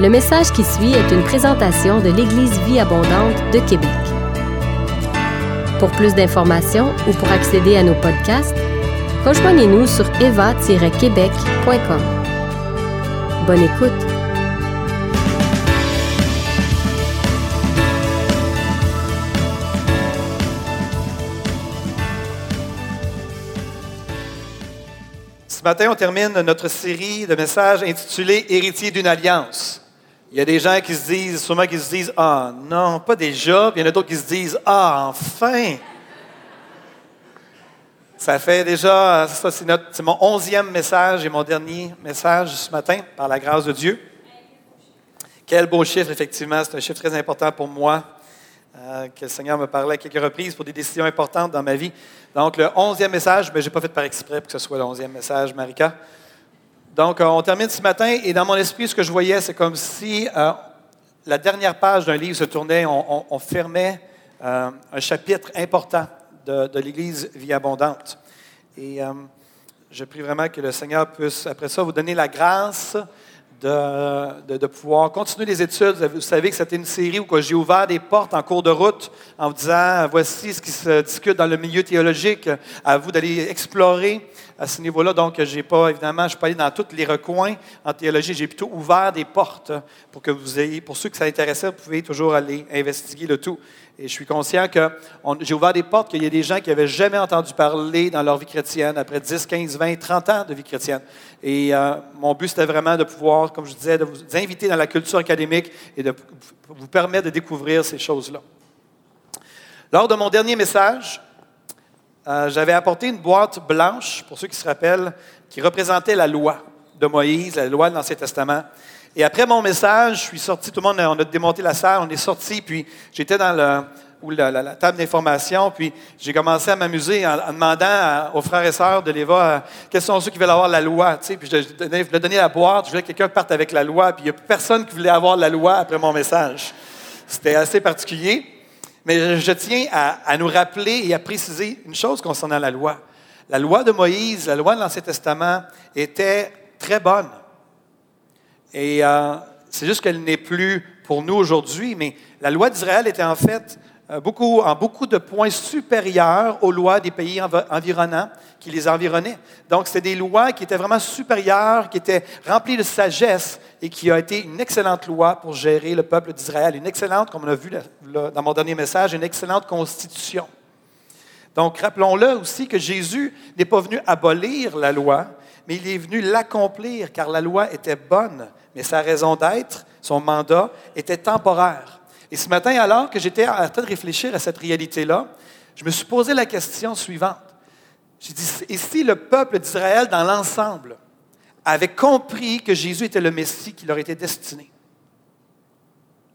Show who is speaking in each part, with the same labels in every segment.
Speaker 1: Le message qui suit est une présentation de l'Église Vie Abondante de Québec. Pour plus d'informations ou pour accéder à nos podcasts, rejoignez-nous sur eva-québec.com. Bonne écoute!
Speaker 2: Ce matin, on termine notre série de messages intitulée Héritier d'une alliance. Il y a des gens qui se disent, sûrement qui se disent, ah non, pas déjà. Puis il y en a d'autres qui se disent, ah enfin. Ça fait déjà, c'est mon onzième message et mon dernier message ce matin, par la grâce de Dieu. Quel beau chiffre, effectivement, c'est un chiffre très important pour moi, euh, que le Seigneur me parlait à quelques reprises pour des décisions importantes dans ma vie. Donc, le onzième message, mais je n'ai pas fait par exprès pour que ce soit le onzième message, Marika. Donc, euh, on termine ce matin et dans mon esprit, ce que je voyais, c'est comme si euh, la dernière page d'un livre se tournait, on, fermait euh, un chapitre important de l'Église Vie Abondante. Et je prie vraiment que le Seigneur puisse, après ça, vous donner la grâce de, pouvoir continuer les études. Vous savez que c'était une série où j'ai ouvert des portes en cours de route en vous disant, voici ce qui se discute dans le milieu théologique, à vous d'aller explorer à ce niveau-là. Donc, j'ai pas, évidemment, je ne suis pas allé dans tous les recoins en théologie. J'ai plutôt ouvert des portes pour que vous ayez, pour ceux que ça intéressait, vous pouvez toujours aller investiguer le tout. Et je suis conscient que j'ai ouvert des portes, qu'il y a des gens qui n'avaient jamais entendu parler dans leur vie chrétienne après 10, 15, 20, 30 ans de vie chrétienne. Et euh, mon but, c'était vraiment de pouvoir, comme je disais, de vous inviter dans la culture académique et de vous permettre de découvrir ces choses-là. Lors de mon dernier message, euh, j'avais apporté une boîte blanche, pour ceux qui se rappellent, qui représentait la loi de Moïse, la loi de l'Ancien Testament. Et après mon message, je suis sorti, tout le monde, on a démonté la salle, on est sorti, puis j'étais dans le, la, la, table d'information, puis j'ai commencé à m'amuser en, demandant aux frères et sœurs de l'Éva quels sont ceux qui veulent avoir la loi. Tu sais, puis je, je voulais donner la boîte, je voulais que quelqu'un parte avec la loi, puis il n'y a personne qui voulait avoir la loi après mon message. C'était assez particulier. Mais je tiens à, nous rappeler et à préciser une chose concernant la loi. La loi de Moïse, la loi de l'Ancien Testament, était très bonne. Et euh, c'est juste qu'elle n'est plus pour nous aujourd'hui, mais la loi d'Israël était en fait euh, beaucoup, en beaucoup de points supérieurs aux lois des pays environnants qui les environnaient. Donc, c'était des lois qui étaient vraiment supérieures, qui étaient remplies de sagesse et qui a été une excellente loi pour gérer le peuple d'Israël. Une excellente, comme on a vu dans mon dernier message, une excellente constitution. Donc, rappelons-le aussi que Jésus n'est pas venu abolir la loi, mais il est venu l'accomplir, car la loi était bonne, mais sa raison d'être, son mandat, était temporaire. Et ce matin, alors que j'étais en train de réfléchir à cette réalité-là, je me suis posé la question suivante. J'ai dit, et si le peuple d'Israël dans l'ensemble avait compris que Jésus était le Messie qui leur était destiné?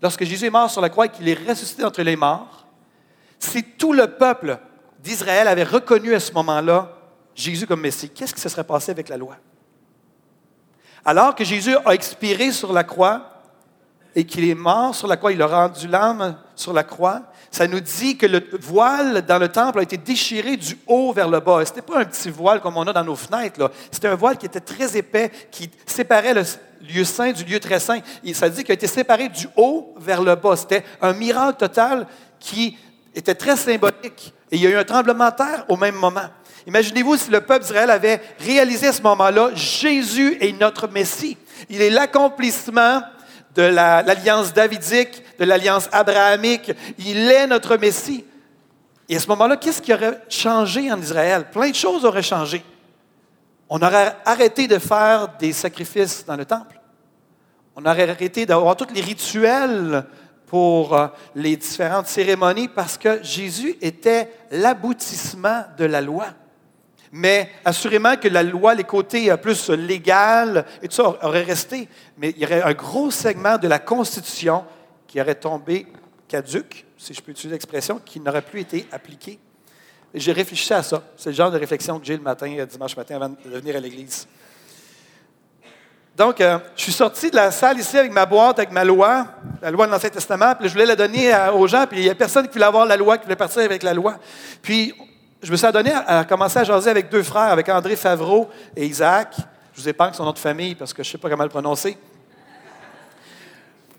Speaker 2: Lorsque Jésus est mort sur la croix et qu'il est ressuscité entre les morts, si tout le peuple d'Israël avait reconnu à ce moment-là Jésus comme Messie, qu'est-ce qui se serait passé avec la loi? Alors que Jésus a expiré sur la croix, et qu'il est mort sur la croix, il a rendu l'âme sur la croix, ça nous dit que le voile dans le temple a été déchiré du haut vers le bas. Ce n'était pas un petit voile comme on a dans nos fenêtres. C'était un voile qui était très épais, qui séparait le lieu saint du lieu très saint. Ça dit qu'il a été séparé du haut vers le bas. C'était un miracle total qui était très symbolique. Et il y a eu un tremblement de terre au même moment. Imaginez-vous si le peuple d'Israël avait réalisé à ce moment-là, Jésus est notre Messie. Il est l'accomplissement de l'alliance davidique, de l'alliance abrahamique. Il est notre Messie. Et à ce moment-là, qu'est-ce qui aurait changé en Israël? Plein de choses auraient changé. On aurait arrêté de faire des sacrifices dans le temple. On aurait arrêté d'avoir tous les rituels pour euh, les différentes cérémonies parce que Jésus était l'aboutissement de la loi. Mais assurément que la loi, les côtés euh, plus légaux et tout ça auraient resté. Mais il y aurait un gros segment de la Constitution qui aurait tombé caduque, si je peux utiliser l'expression, qui n'aurait plus été appliqué. J'ai réfléchi à ça. C'est le genre de réflexion que j'ai le matin, euh, dimanche matin, avant de venir à l'église. Donc, euh, je suis sorti de la salle ici avec ma boîte, avec ma loi, la loi de l'Ancien Testament, puis je voulais la donner aux gens, puis il n'y a personne qui voulait avoir la loi, qui voulait partir avec la loi. Puis, je me suis adonné à, commencer à jaser avec deux frères, avec André Favreau et Isaac. Je vous épargne son nom de famille parce que je ne sais pas comment le prononcer.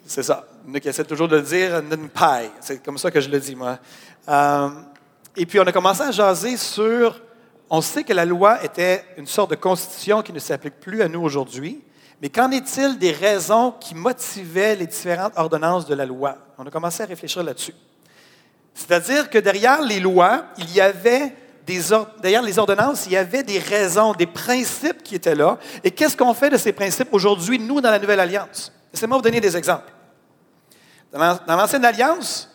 Speaker 2: C'est ça. Qui essaie toujours de le dire, paille. C'est comme ça que je le dis, moi. Euh, et puis, on a commencé à jaser sur. On sait que la loi était une sorte de constitution qui ne s'applique plus à nous aujourd'hui. Mais qu'en est-il des raisons qui motivaient les différentes ordonnances de la loi? On a commencé à réfléchir là-dessus. C'est-à-dire que derrière les lois, il y avait des derrière les ordonnances, il y avait des raisons, des principes qui étaient là. Et qu'est-ce qu'on fait de ces principes aujourd'hui, nous, dans la Nouvelle Alliance? Laissez-moi vous donner des exemples. Dans l'Ancienne Alliance,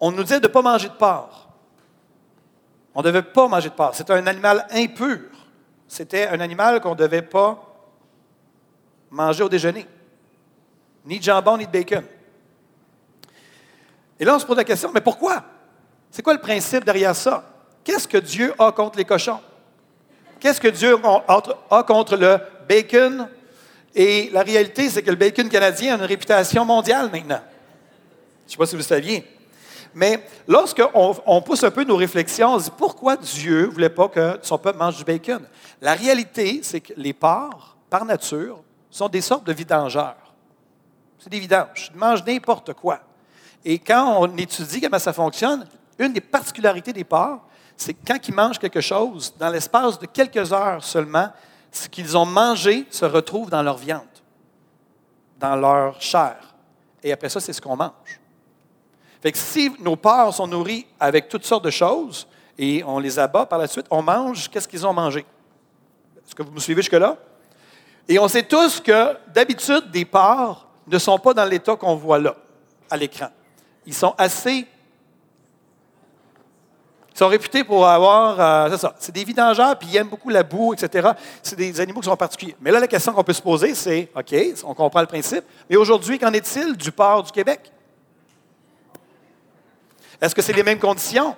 Speaker 2: on nous disait de ne pas manger de porc. On ne devait pas manger de porc. C'était un animal impur. C'était un animal qu'on ne devait pas manger au déjeuner. Ni de jambon, ni de bacon. Et là, on se pose la question, mais pourquoi? C'est quoi le principe derrière ça? Qu'est-ce que Dieu a contre les cochons? Qu'est-ce que Dieu a contre le bacon? Et la réalité, c'est que le bacon canadien a une réputation mondiale maintenant. Je ne sais pas si vous saviez. Mais lorsqu'on on pousse un peu nos réflexions, on se dit pourquoi Dieu ne voulait pas que son peuple mange du bacon? La réalité, c'est que les porcs, par nature, sont des sortes de vidangeurs. C'est des vidanges. Ils mangent n'importe quoi. Et quand on étudie comment ça fonctionne, une des particularités des porcs, c'est que quand ils mangent quelque chose, dans l'espace de quelques heures seulement, ce qu'ils ont mangé se retrouve dans leur viande, dans leur chair. Et après ça, c'est ce qu'on mange. Fait que si nos porcs sont nourris avec toutes sortes de choses et on les abat par la suite, on mange, qu'est-ce qu'ils ont mangé? Est-ce que vous me suivez jusque-là? Et on sait tous que d'habitude, des porcs ne sont pas dans l'état qu'on voit là, à l'écran. Ils sont assez. Ils sont réputés pour avoir. Euh, c'est ça. C'est des vidangeurs, puis ils aiment beaucoup la boue, etc. C'est des animaux qui sont particuliers. Mais là, la question qu'on peut se poser, c'est OK, on comprend le principe, mais aujourd'hui, qu'en est-il du porc du Québec? Est-ce que c'est les mêmes conditions?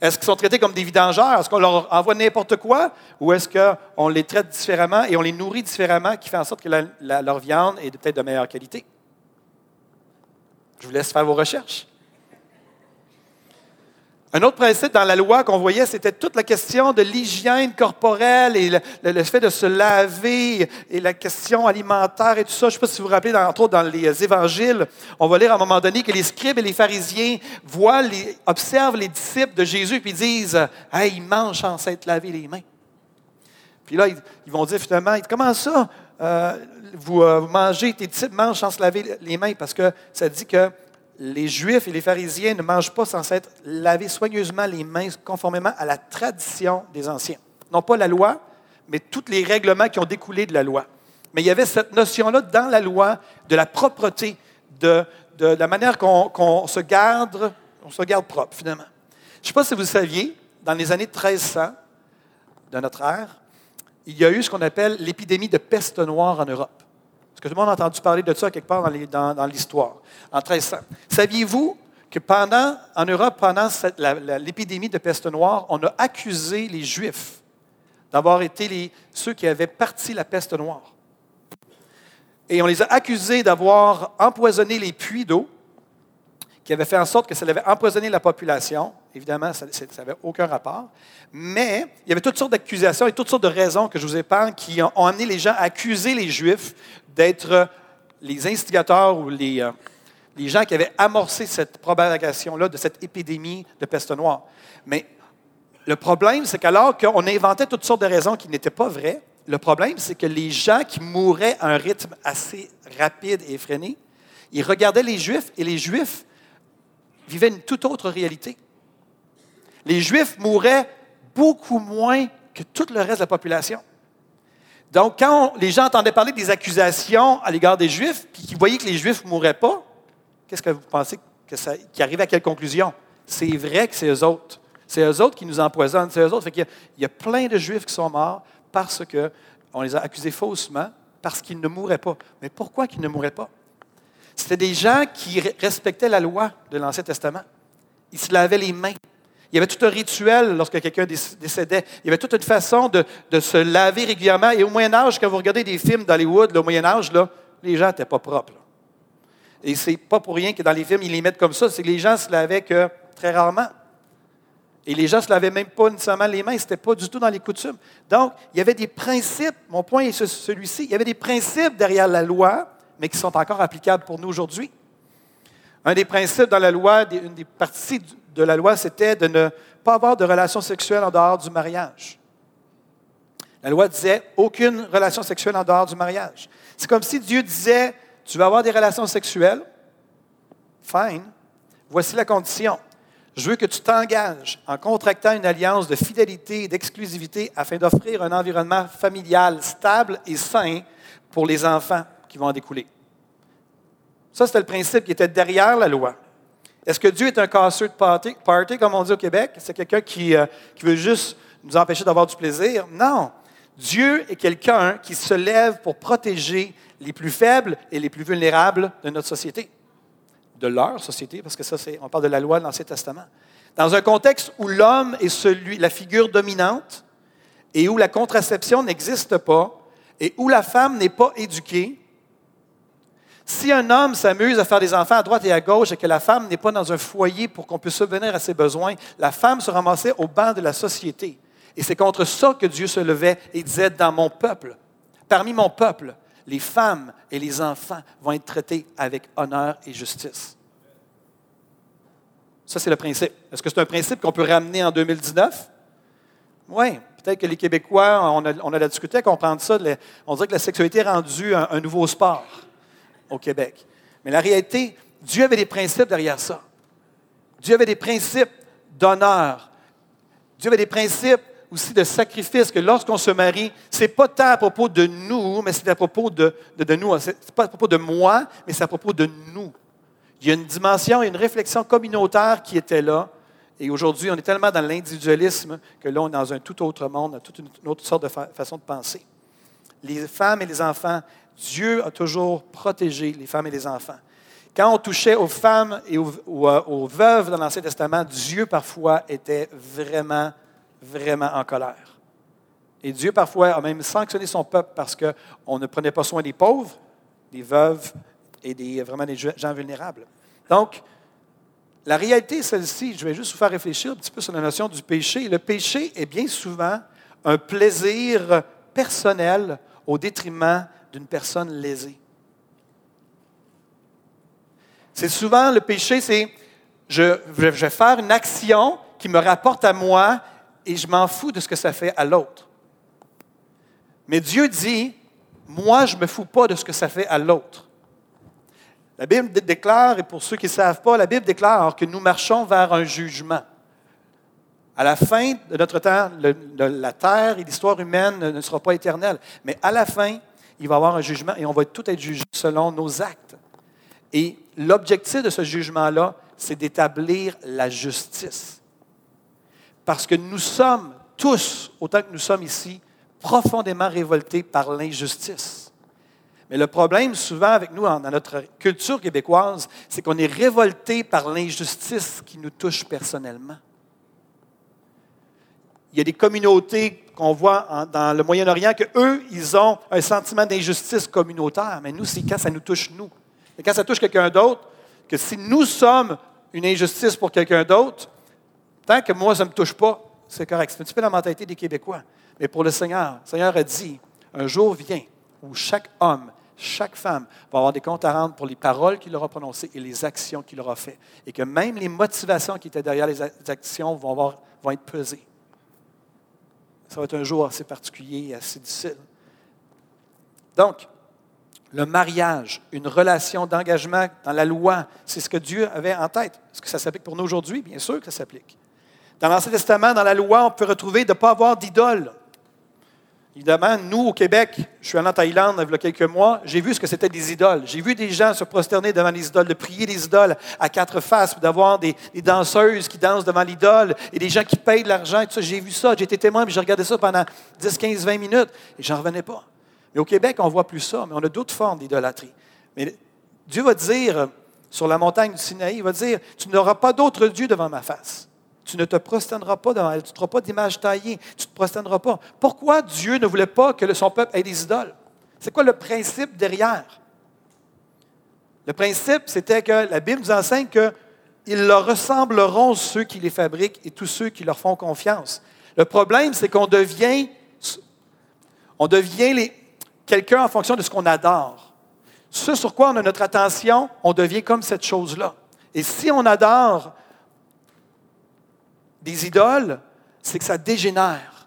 Speaker 2: Est-ce qu'ils sont traités comme des vidangeurs? Est-ce qu'on leur envoie n'importe quoi? Ou est-ce qu'on les traite différemment et on les nourrit différemment qui fait en sorte que leur viande est peut-être de meilleure qualité? Je vous laisse faire vos recherches. Un autre principe dans la loi qu'on voyait, c'était toute la question de l'hygiène corporelle et le, fait de se laver et la question alimentaire et tout ça. Je ne sais pas si vous vous rappelez, entre autres dans les évangiles, on va lire à un moment donné que les scribes et les pharisiens voient, observent les disciples de Jésus et disent Hey, ils mangent sans s'être lavé les mains. Puis là, ils, vont dire finalement Comment ça? Euh, vous, euh, vous, mangez, tes disciples mangent sans se laver les mains Parce que ça dit que les Juifs et les pharisiens ne mangent pas sans s'être lavé soigneusement les mains conformément à la tradition des anciens. Non pas la loi, mais tous les règlements qui ont découlé de la loi. Mais il y avait cette notion-là dans la loi de la propreté, de, la manière qu'on se garde, on se garde propre finalement. Je ne sais pas si vous saviez, dans les années 1300 de notre ère, il y a eu ce qu'on appelle l'épidémie de peste noire en Europe. Que tout le monde a entendu parler de ça quelque part dans l'histoire? En 1300. Saviez-vous que pendant, en Europe, pendant l'épidémie de peste noire, on a accusé les Juifs d'avoir été les, ceux qui avaient parti la peste noire? Et on les a accusés d'avoir empoisonné les puits d'eau, qui avaient fait en sorte que ça avait empoisonné la population. Évidemment, ça n'avait aucun rapport. Mais il y avait toutes sortes d'accusations et toutes sortes de raisons que je vous épargne qui ont, amené les gens à accuser les Juifs d'être les instigateurs ou les, euh, les gens qui avaient amorcé cette propagation-là de cette épidémie de peste noire. Mais le problème, c'est qu'alors qu'on inventait toutes sortes de raisons qui n'étaient pas vraies, le problème, c'est que les gens qui mouraient à un rythme assez rapide et effréné, ils regardaient les Juifs et les Juifs vivaient une toute autre réalité. Les Juifs mouraient beaucoup moins que tout le reste de la population. Donc, quand les gens entendaient parler des accusations à l'égard des Juifs, puis qu'ils voyaient que les Juifs ne mouraient pas, qu'est-ce que vous pensez que ça, qui à quelle conclusion? C'est vrai que c'est eux autres. C'est eux autres qui nous empoisonnent. C'est eux autres. il, y a, plein de Juifs qui sont morts parce qu'on les a accusés faussement, parce qu'ils ne mouraient pas. Mais pourquoi qu'ils ne mouraient pas? C'était des gens qui respectaient la loi de l'Ancien Testament. Ils se lavaient les mains. Il y avait tout un rituel lorsque quelqu'un décédait. Il y avait toute une façon de, se laver régulièrement. Et au Moyen Âge, quand vous regardez des films d'Hollywood, au Moyen Âge, là, les gens n'étaient pas propres. Et c'est pas pour rien que dans les films, ils les mettent comme ça. C'est que les gens se lavaient que très rarement. Et les gens ne se lavaient même pas nécessairement les mains. Ce n'était pas du tout dans les coutumes. Donc, il y avait des principes. Mon point est celui-ci. Il y avait des principes derrière la loi, mais qui sont encore applicables pour nous aujourd'hui. Un des principes dans la loi, une des parties de la loi, c'était de ne pas avoir de relations sexuelles en dehors du mariage. La loi disait aucune relation sexuelle en dehors du mariage. C'est comme si Dieu disait Tu vas avoir des relations sexuelles, fine, voici la condition. Je veux que tu t'engages en contractant une alliance de fidélité et d'exclusivité afin d'offrir un environnement familial stable et sain pour les enfants qui vont en découler. Ça, c'était le principe qui était derrière la loi. Est-ce que Dieu est un casseur de party, comme on dit au Québec? C'est quelqu'un qui, euh, qui veut juste nous empêcher d'avoir du plaisir? Non. Dieu est quelqu'un qui se lève pour protéger les plus faibles et les plus vulnérables de notre société, de leur société, parce que ça, c'est, on parle de la loi de l'Ancien Testament. Dans un contexte où l'homme est celui, la figure dominante et où la contraception n'existe pas et où la femme n'est pas éduquée, si un homme s'amuse à faire des enfants à droite et à gauche et que la femme n'est pas dans un foyer pour qu'on puisse subvenir à ses besoins, la femme se ramassait au banc de la société. Et c'est contre ça que Dieu se levait et disait, dans mon peuple, parmi mon peuple, les femmes et les enfants vont être traités avec honneur et justice. Ça, c'est le principe. Est-ce que c'est un principe qu'on peut ramener en 2019? Oui. Peut-être que les Québécois, on a, on a discuté à comprendre ça. On dirait que la sexualité est rendue un, nouveau sport au Québec. Mais la réalité, Dieu avait des principes derrière ça. Dieu avait des principes d'honneur. Dieu avait des principes aussi de sacrifice, que lorsqu'on se marie, ce n'est pas tant à propos de nous, mais c'est à propos de, de, nous. Ce pas à propos de moi, mais c'est à propos de nous. Il y a une dimension, une réflexion communautaire qui était là. Et aujourd'hui, on est tellement dans l'individualisme que là, on est dans un tout autre monde, toute une autre sorte de façon de penser. Les femmes et les enfants, Dieu a toujours protégé les femmes et les enfants. Quand on touchait aux femmes et aux, aux veuves dans l'Ancien Testament, Dieu parfois était vraiment vraiment en colère. Et Dieu, parfois, a même sanctionné son peuple parce qu'on ne prenait pas soin des pauvres, des veuves et des, vraiment des gens vulnérables. Donc, la réalité celle-ci. Je vais juste vous faire réfléchir un petit peu sur la notion du péché. Le péché est bien souvent un plaisir personnel au détriment d'une personne lésée. C'est souvent le péché, c'est je, vais faire une action qui me rapporte à moi et je m'en fous de ce que ça fait à l'autre. Mais Dieu dit, moi, je ne me fous pas de ce que ça fait à l'autre. La Bible déclare, et pour ceux qui ne savent pas, la Bible déclare que nous marchons vers un jugement. À la fin de notre temps, la terre et l'histoire humaine ne sera pas éternelle. Mais à la fin, il va y avoir un jugement et on va tout être jugé selon nos actes. Et l'objectif de ce jugement-là, c'est d'établir la justice. Parce que nous sommes tous, autant que nous sommes ici, profondément révoltés par l'injustice. Mais le problème, souvent, avec nous, dans notre culture québécoise, c'est qu'on est révolté par l'injustice qui nous touche personnellement. Il y a des communautés qu'on voit dans le Moyen-Orient que eux, ils ont un sentiment d'injustice communautaire. Mais nous, c'est quand ça nous touche nous. Et quand ça touche quelqu'un d'autre, que si nous sommes une injustice pour quelqu'un d'autre, Tant que moi, ça ne me touche pas, c'est correct. C'est un petit peu la mentalité des Québécois. Mais pour le Seigneur, le Seigneur a dit, un jour vient où chaque homme, chaque femme va avoir des comptes à rendre pour les paroles qu'il aura prononcées et les actions qu'il aura faites. Et que même les motivations qui étaient derrière les actions vont être pesées. Ça va être un jour assez particulier assez difficile. Donc, le mariage, une relation d'engagement dans la loi, c'est ce que Dieu avait en tête. Est-ce que ça s'applique pour nous aujourd'hui? Bien sûr que ça s'applique. Dans l'Ancien Testament, dans la loi, on peut retrouver de ne pas avoir d'idole. Évidemment, nous, au Québec, je suis allé en Thaïlande il y a quelques mois, j'ai vu ce que c'était des idoles. J'ai vu des gens se prosterner devant les idoles, de prier les idoles à quatre faces, d'avoir des, danseuses qui dansent devant l'idole et des gens qui payent de l'argent. J'ai vu ça, j'ai été témoin, puis j'ai regardé ça pendant 10, 15, 20 minutes et j'en revenais pas. Mais au Québec, on voit plus ça, mais on a d'autres formes d'idolâtrie. Mais Dieu va dire sur la montagne du Sinaï, il va dire Tu n'auras pas d'autre Dieu devant ma face. Tu ne te prosterneras pas devant elle. Tu ne feras pas d'image taillée. Tu ne te prosterneras pas. Pourquoi Dieu ne voulait pas que son peuple ait des idoles? C'est quoi le principe derrière? Le principe, c'était que la Bible nous enseigne qu'ils leur ressembleront ceux qui les fabriquent et tous ceux qui leur font confiance. Le problème, c'est qu'on devient, on devient quelqu'un en fonction de ce qu'on adore. Ce sur quoi on a notre attention, on devient comme cette chose-là. Et si on adore des idoles, c'est que ça dégénère.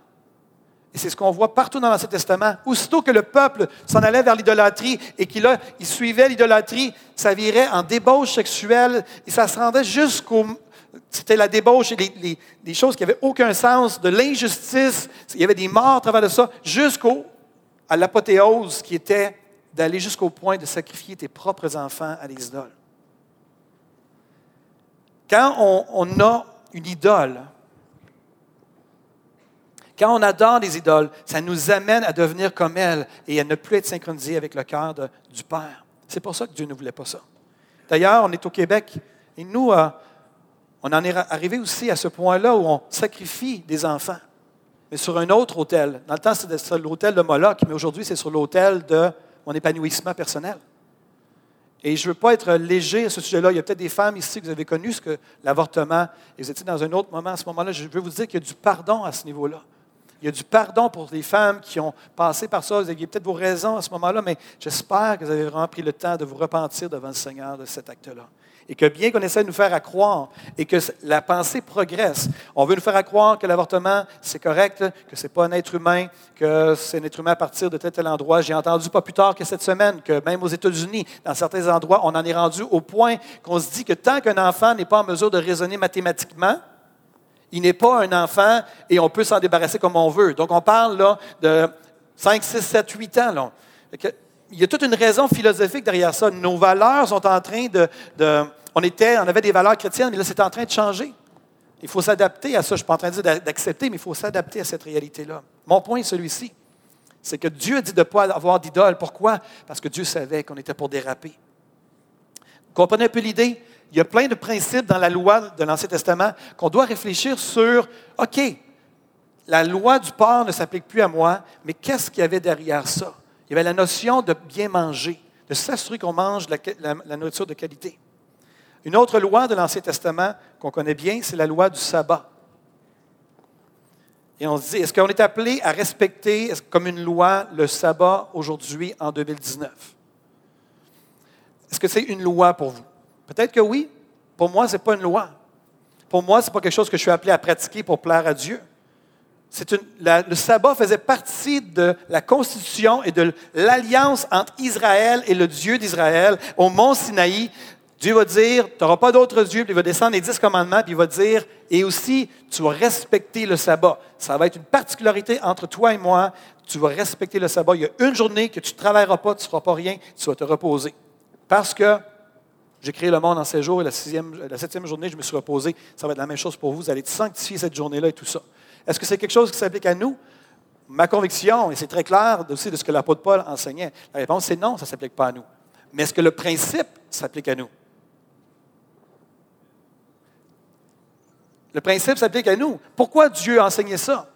Speaker 2: Et c'est ce qu'on voit partout dans l'Ancien Testament. Aussitôt que le peuple s'en allait vers l'idolâtrie et qu'il il suivait l'idolâtrie, ça virait en débauche sexuelle et ça se rendait jusqu'au... C'était la débauche et des choses qui n'avaient aucun sens, de l'injustice. Il y avait des morts à travers de ça, jusqu'au à l'apothéose qui était d'aller jusqu'au point de sacrifier tes propres enfants à des idoles. Quand on, on a une idole, quand on adore des idoles, ça nous amène à devenir comme elles et à ne plus être synchronisé avec le cœur du Père. C'est pour ça que Dieu ne voulait pas ça. D'ailleurs, on est au Québec et nous, euh, on en est arrivé aussi à ce point-là où on sacrifie des enfants, mais sur un autre hôtel. Dans le temps, c'était l'hôtel de Moloch, mais aujourd'hui, c'est sur l'hôtel de mon épanouissement personnel. Et je ne veux pas être léger à ce sujet-là. Il y a peut-être des femmes ici que vous avez connu ce que l'avortement, et vous étiez dans un autre moment à ce moment-là. Je veux vous dire qu'il y a du pardon à ce niveau-là. Il y a du pardon pour les femmes qui ont passé par ça. Vous aviez peut-être vos raisons à ce moment-là, mais j'espère que vous avez vraiment pris le temps de vous repentir devant le Seigneur de cet acte-là. Et que bien qu'on essaie de nous faire croire et que la pensée progresse, on veut nous faire croire que l'avortement, c'est correct, que ce n'est pas un être humain, que c'est un être humain à partir de tel tel endroit. J'ai entendu pas plus tard que cette semaine que même aux États-Unis, dans certains endroits, on en est rendu au point qu'on se dit que tant qu'un enfant n'est pas en mesure de raisonner mathématiquement, il n'est pas un enfant et on peut s'en débarrasser comme on veut. Donc, on parle là de 5, 6, 7, 8 ans. Là. Il y a toute une raison philosophique derrière ça. Nos valeurs sont en train de. on, était, on avait des valeurs chrétiennes, mais là, c'est en train de changer. Il faut s'adapter à ça. Je ne suis pas en train de dire d'accepter, mais il faut s'adapter à cette réalité-là. Mon point est celui-ci. C'est que Dieu dit de ne pas avoir d'idole. Pourquoi? Parce que Dieu savait qu'on était pour déraper. Vous comprenez un peu l'idée? il y a plein de principes dans la loi de l'Ancien Testament qu'on doit réfléchir sur, OK, la loi du porc ne s'applique plus à moi, mais qu'est-ce qu'il y avait derrière ça? Il y avait la notion de bien manger, de s'assurer qu'on mange la, nourriture de qualité. Une autre loi de l'Ancien Testament qu'on connaît bien, c'est la loi du sabbat. Et on se dit, est-ce qu'on est appelé à respecter comme une loi le sabbat aujourd'hui en 2019? Est-ce que c'est une loi pour vous? Peut-être que oui. Pour moi, ce n'est pas une loi. Pour moi, ce n'est pas quelque chose que je suis appelé à pratiquer pour plaire à Dieu. Le sabbat faisait partie de la constitution et de l'alliance entre Israël et le Dieu d'Israël au mont Sinaï. Dieu va dire, tu n'auras pas d'autre Dieu, puis il va descendre les dix commandements, puis il va dire, et aussi, tu vas respecter le sabbat. Ça va être une particularité entre toi et moi. Tu vas respecter le sabbat. Il y a une journée que tu ne travailleras pas, tu ne feras pas rien, tu vas te reposer. Parce que j'ai créé le monde en sept jours et la, la septième journée, je me suis reposé. Ça va être la même chose pour vous. Vous allez sanctifier cette journée-là et tout ça. Est-ce que c'est quelque chose qui s'applique à nous? Ma conviction, et c'est très clair aussi de ce que l'apôtre Paul enseignait, la réponse c'est non, ça ne s'applique pas à nous. Mais est-ce que le principe s'applique à nous? Le principe s'applique à nous. Pourquoi Dieu a enseigné ça?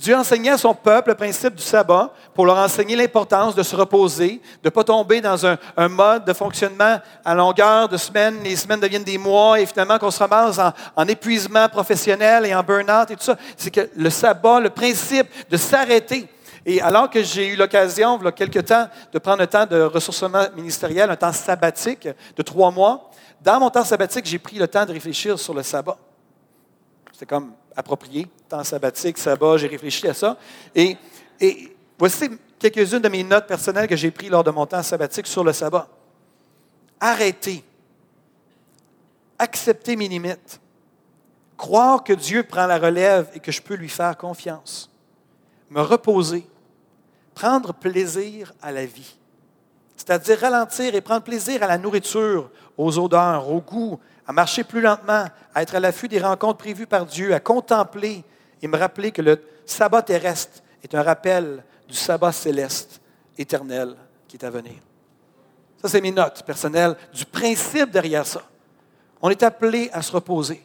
Speaker 2: Dieu enseignait à son peuple le principe du sabbat pour leur enseigner l'importance de se reposer, de ne pas tomber dans un, mode de fonctionnement à longueur de semaines. Les semaines deviennent des mois et finalement qu'on se ramasse en, épuisement professionnel et en burn-out et tout ça. C'est que le sabbat, le principe de s'arrêter. Et alors que j'ai eu l'occasion, il y a quelques temps, de prendre un temps de ressourcement ministériel, un temps sabbatique de trois mois, dans mon temps sabbatique, j'ai pris le temps de réfléchir sur le sabbat. C'est comme approprié, temps sabbatique, sabbat, j'ai réfléchi à ça. Et, voici quelques-unes de mes notes personnelles que j'ai prises lors de mon temps sabbatique sur le sabbat. Arrêter. Accepter mes limites. Croire que Dieu prend la relève et que je peux lui faire confiance. Me reposer. Prendre plaisir à la vie. C'est-à-dire ralentir et prendre plaisir à la nourriture, aux odeurs, au goût, à marcher plus lentement, à être à l'affût des rencontres prévues par Dieu, à contempler et me rappeler que le sabbat terrestre est un rappel du sabbat céleste éternel qui est à venir. Ça, c'est mes notes personnelles du principe derrière ça. On est appelé à se reposer.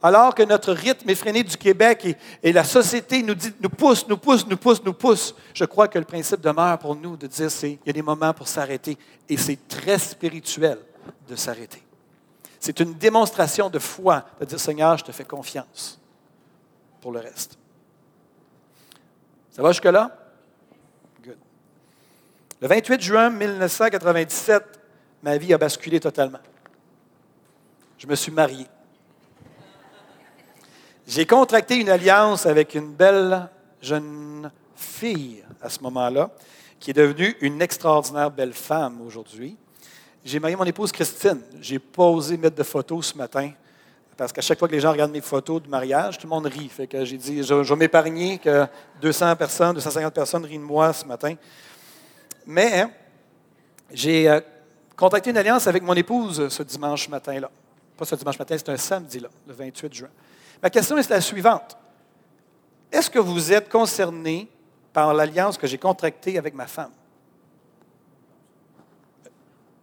Speaker 2: Alors que notre rythme effréné du Québec et, la société nous, dit, nous pousse, nous pousse, nous pousse, nous pousse, je crois que le principe demeure pour nous de dire c'est il y a des moments pour s'arrêter et c'est très spirituel de s'arrêter. C'est une démonstration de foi de dire Seigneur, je te fais confiance pour le reste. Ça va jusque-là? Good. Le 28 juin 1997, ma vie a basculé totalement. Je me suis marié. J'ai contracté une alliance avec une belle jeune fille à ce moment-là, qui est devenue une extraordinaire belle femme aujourd'hui. J'ai marié mon épouse Christine. J'ai pas osé mettre de photos ce matin parce qu'à chaque fois que les gens regardent mes photos de mariage, tout le monde rit. J'ai dit, je, vais m'épargner que 200 personnes, 250 personnes rient de moi ce matin. Mais hein, j'ai euh, contacté une alliance avec mon épouse ce dimanche matin-là. Pas ce dimanche matin, c'est un samedi-là, le 28 juin. Ma question est la suivante. Est-ce que vous êtes concerné par l'alliance que j'ai contractée avec ma femme?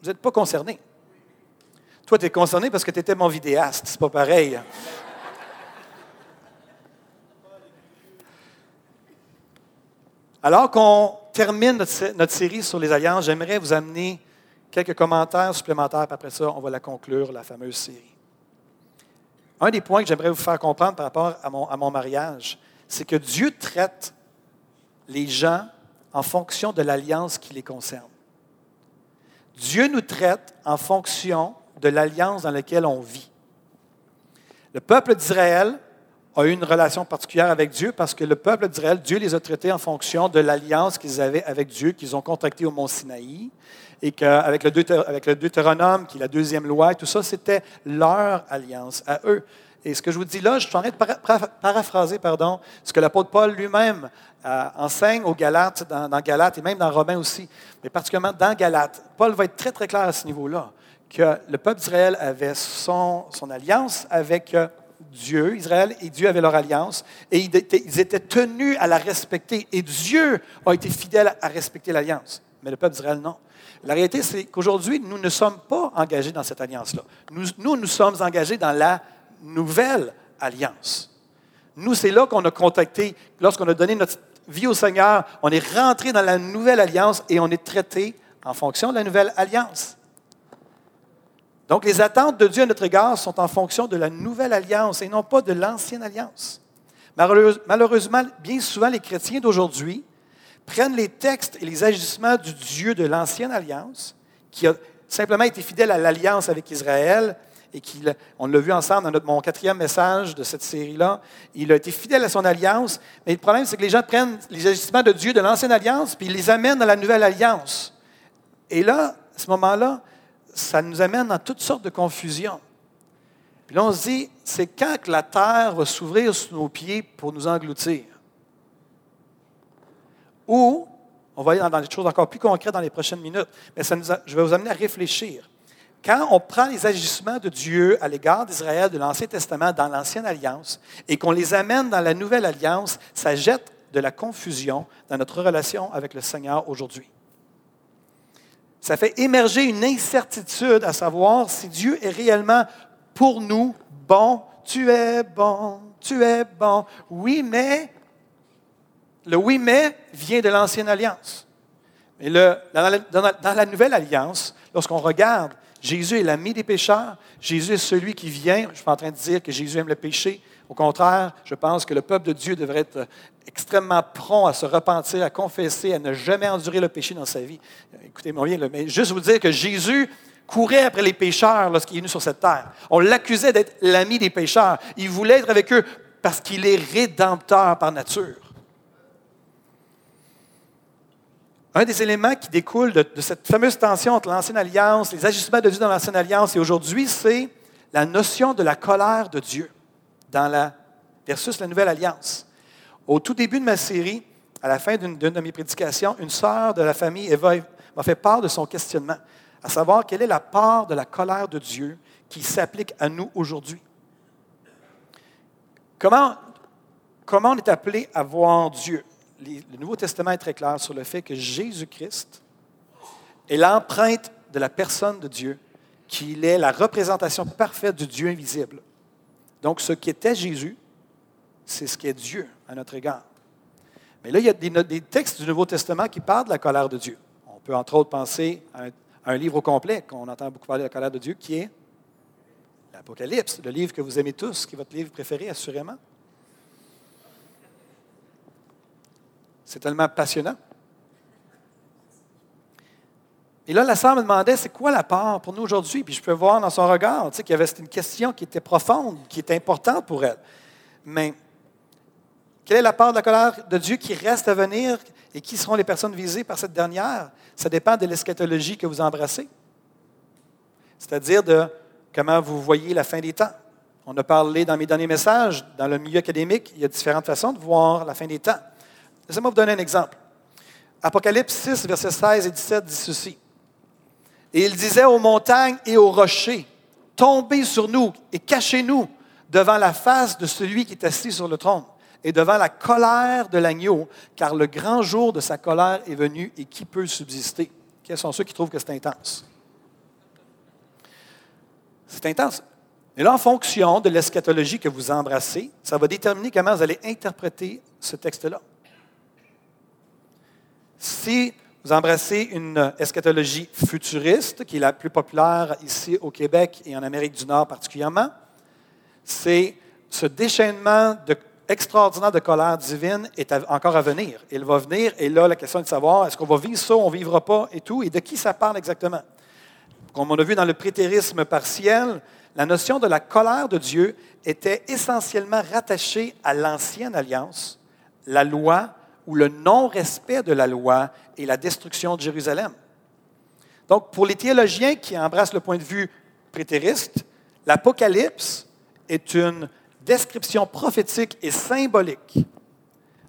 Speaker 2: Vous n'êtes pas concerné. Toi, tu es concerné parce que tu étais mon vidéaste. C'est pas pareil. Alors qu'on termine notre, série sur les alliances, j'aimerais vous amener quelques commentaires supplémentaires, après ça, on va la conclure, la fameuse série. Un des points que j'aimerais vous faire comprendre par rapport à mon mariage, c'est que Dieu traite les gens en fonction de l'alliance qui les concerne. Dieu nous traite en fonction de l'alliance dans laquelle on vit. Le peuple d'Israël a eu une relation particulière avec Dieu parce que le peuple d'Israël, Dieu les a traités en fonction de l'alliance qu'ils avaient avec Dieu, qu'ils ont contractée au mont Sinaï, et qu'avec le, Deutéronome, qui est la deuxième loi, tout ça, c'était leur alliance à eux. Et ce que je vous dis là, je suis en train de paraphraser pardon, ce que l'apôtre Paul lui-même euh, enseigne aux Galates, dans, dans, Galates et même dans Romains aussi, mais particulièrement dans Galates. Paul va être très, très clair à ce niveau-là, que le peuple d'Israël avait son, alliance avec euh, Dieu, Israël et Dieu avaient leur alliance, et ils étaient, tenus à la respecter, et Dieu a été fidèle à respecter l'alliance, mais le peuple d'Israël non. La réalité, c'est qu'aujourd'hui, nous ne sommes pas engagés dans cette alliance-là. Nous, nous sommes engagés dans la nouvelle alliance. Nous, c'est là qu'on a contacté, lorsqu'on a donné notre vie au Seigneur, on est rentré dans la nouvelle alliance et on est traité en fonction de la nouvelle alliance. Donc, les attentes de Dieu à notre égard sont en fonction de la nouvelle alliance et non pas de l'ancienne alliance. Malheureusement, bien souvent, les chrétiens d'aujourd'hui prennent les textes et les agissements du Dieu de l'ancienne alliance, qui a simplement été fidèle à l'alliance avec Israël, et qu'il, on l'a vu ensemble dans notre, mon quatrième message de cette série-là, il a été fidèle à son alliance, mais le problème, c'est que les gens prennent les agissements de Dieu de l'ancienne alliance, puis ils les amènent dans la nouvelle alliance. Et là, à ce moment-là, ça nous amène dans toutes sortes de confusions. Puis là, on se dit, c'est quand que la terre va s'ouvrir sous nos pieds pour nous engloutir? Ou, on va aller dans des choses encore plus concrètes dans les prochaines minutes, mais je vais vous amener à réfléchir. Quand on prend les agissements de Dieu à l'égard d'Israël de l'Ancien Testament dans l'Ancienne Alliance et qu'on les amène dans la Nouvelle Alliance, ça jette de la confusion dans notre relation avec le Seigneur aujourd'hui. Ça fait émerger une incertitude à savoir si Dieu est réellement pour nous bon. Tu es bon, tu es bon. Oui, mais le oui, mais vient de l'ancienne alliance. Mais dans, la, nouvelle alliance, lorsqu'on regarde, Jésus est l'ami des pécheurs. Jésus est celui qui vient. Je ne suis pas en train de dire que Jésus aime le péché. Au contraire, je pense que le peuple de Dieu devrait être extrêmement prompt à se repentir, à confesser, à ne jamais endurer le péché dans sa vie. Écoutez-moi bien, mais juste vous dire que Jésus courait après les pécheurs lorsqu'il est venu sur cette terre. On l'accusait d'être l'ami des pécheurs. Il voulait être avec eux parce qu'il est rédempteur par nature. Un des éléments qui découle de, cette fameuse tension entre l'Ancienne Alliance, les ajustements de Dieu dans l'Ancienne Alliance et aujourd'hui, c'est la notion de la colère de Dieu dans la, versus la Nouvelle Alliance. Au tout début de ma série, à la fin d'une de mes prédications, une sœur de la famille, Eva, m'a fait part de son questionnement, à savoir quelle est la part de la colère de Dieu qui s'applique à nous aujourd'hui. Comment on est appelé à voir Dieu? Le Nouveau Testament est très clair sur le fait que Jésus-Christ est l'empreinte de la personne de Dieu, qu'il est la représentation parfaite du Dieu invisible. Donc, ce qui était Jésus, c'est ce qui est Dieu à notre égard. Mais là, il y a des, textes du Nouveau Testament qui parlent de la colère de Dieu. On peut entre autres penser à un, à un livre au complet, qu'on entend beaucoup parler de la colère de Dieu, qui est l'Apocalypse, le livre que vous aimez tous, qui est votre livre préféré, assurément. C'est tellement passionnant. Et là, la sœur me demandait, c'est quoi la part pour nous aujourd'hui? Puis je peux voir dans son regard qu'il y avait une question qui était profonde, qui était importante pour elle. Mais quelle est la part de la colère de Dieu qui reste à venir et qui seront les personnes visées par cette dernière? Ça dépend de l'eschatologie que vous embrassez. C'est-à-dire de comment vous voyez la fin des temps. On a parlé dans mes derniers messages, dans le milieu académique, il y a différentes façons de voir la fin des temps. Laissez-moi vous donner un exemple. Apocalypse 6, versets 16 et 17 dit ceci. Et il disait aux montagnes et aux rochers, tombez sur nous et cachez-nous devant la face de celui qui est assis sur le trône et devant la colère de l'agneau, car le grand jour de sa colère est venu et qui peut subsister? Quels sont ceux qui trouvent que c'est intense? C'est intense. Et là, en fonction de l'eschatologie que vous embrassez, ça va déterminer comment vous allez interpréter ce texte-là. Si vous embrassez une eschatologie futuriste, qui est la plus populaire ici au Québec et en Amérique du Nord particulièrement, c'est ce déchaînement extraordinaire de colère divine est encore à venir. Il va venir, et là, la question est de savoir, est-ce qu'on va vivre ça, on ne vivra pas, et tout, et de qui ça parle exactement? Comme on a vu dans le prétérisme partiel, la notion de la colère de Dieu était essentiellement rattachée à l'ancienne alliance, la loi ou le non-respect de la loi et la destruction de Jérusalem. Donc, pour les théologiens qui embrassent le point de vue prétériste, l'Apocalypse est une description prophétique et symbolique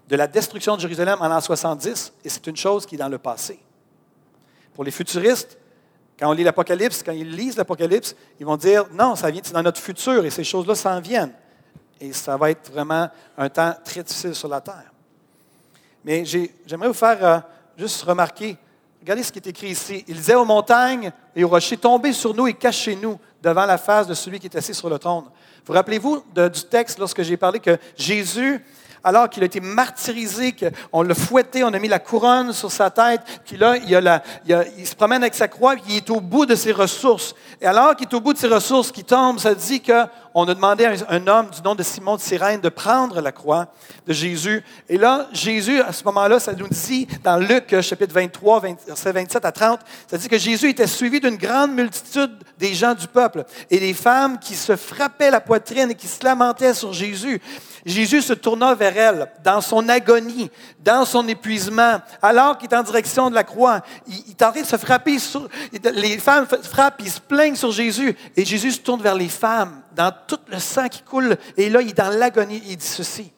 Speaker 2: de la destruction de Jérusalem en l'an 70, et c'est une chose qui est dans le passé. Pour les futuristes, quand on lit l'Apocalypse, quand ils lisent l'Apocalypse, ils vont dire non, ça vient dans notre futur et ces choses-là s'en viennent. Et ça va être vraiment un temps très difficile sur la terre. Mais j'aimerais vous faire euh, juste remarquer, regardez ce qui est écrit ici. Il disait aux montagnes et aux rochers, tombez sur nous et cachez-nous devant la face de celui qui est assis sur le trône. Vous rappelez-vous du texte lorsque j'ai parlé que Jésus alors qu'il a été martyrisé, qu'on l'a fouetté, on a mis la couronne sur sa tête, puis là, il, se promène avec sa croix, puis il est au bout de ses ressources. Et alors qu'il est au bout de ses ressources, qui tombe, ça dit qu'on a demandé à un homme du nom de Simon de Cyrène de prendre la croix de Jésus. Et là, Jésus, à ce moment-là, ça nous dit dans Luc chapitre 23, verset 27 à 30, ça dit que Jésus était suivi d'une grande multitude des gens du peuple et des femmes qui se frappaient la poitrine et qui se lamentaient sur Jésus. Jésus se tourna vers elle dans son agonie, dans son épuisement, alors qu'il est en direction de la croix. Il, train de se frapper. Les femmes frappent, ils se plaignent sur Jésus. Et Jésus se tourne vers les femmes, dans tout le sang qui coule. Et là, il dans l'agonie. Il dit ceci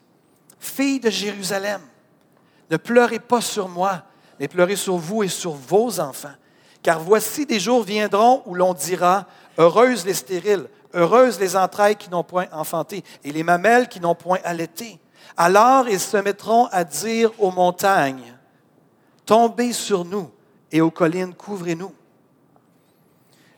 Speaker 2: Fille de Jérusalem, ne pleurez pas sur moi, mais pleurez sur vous et sur vos enfants. Car voici des jours viendront où l'on dira Heureuses les stériles, Heureuses les entrailles qui n'ont point enfanté et les mamelles qui n'ont point allaité. Alors ils se mettront à dire aux montagnes, Tombez sur nous et aux collines, couvrez-nous.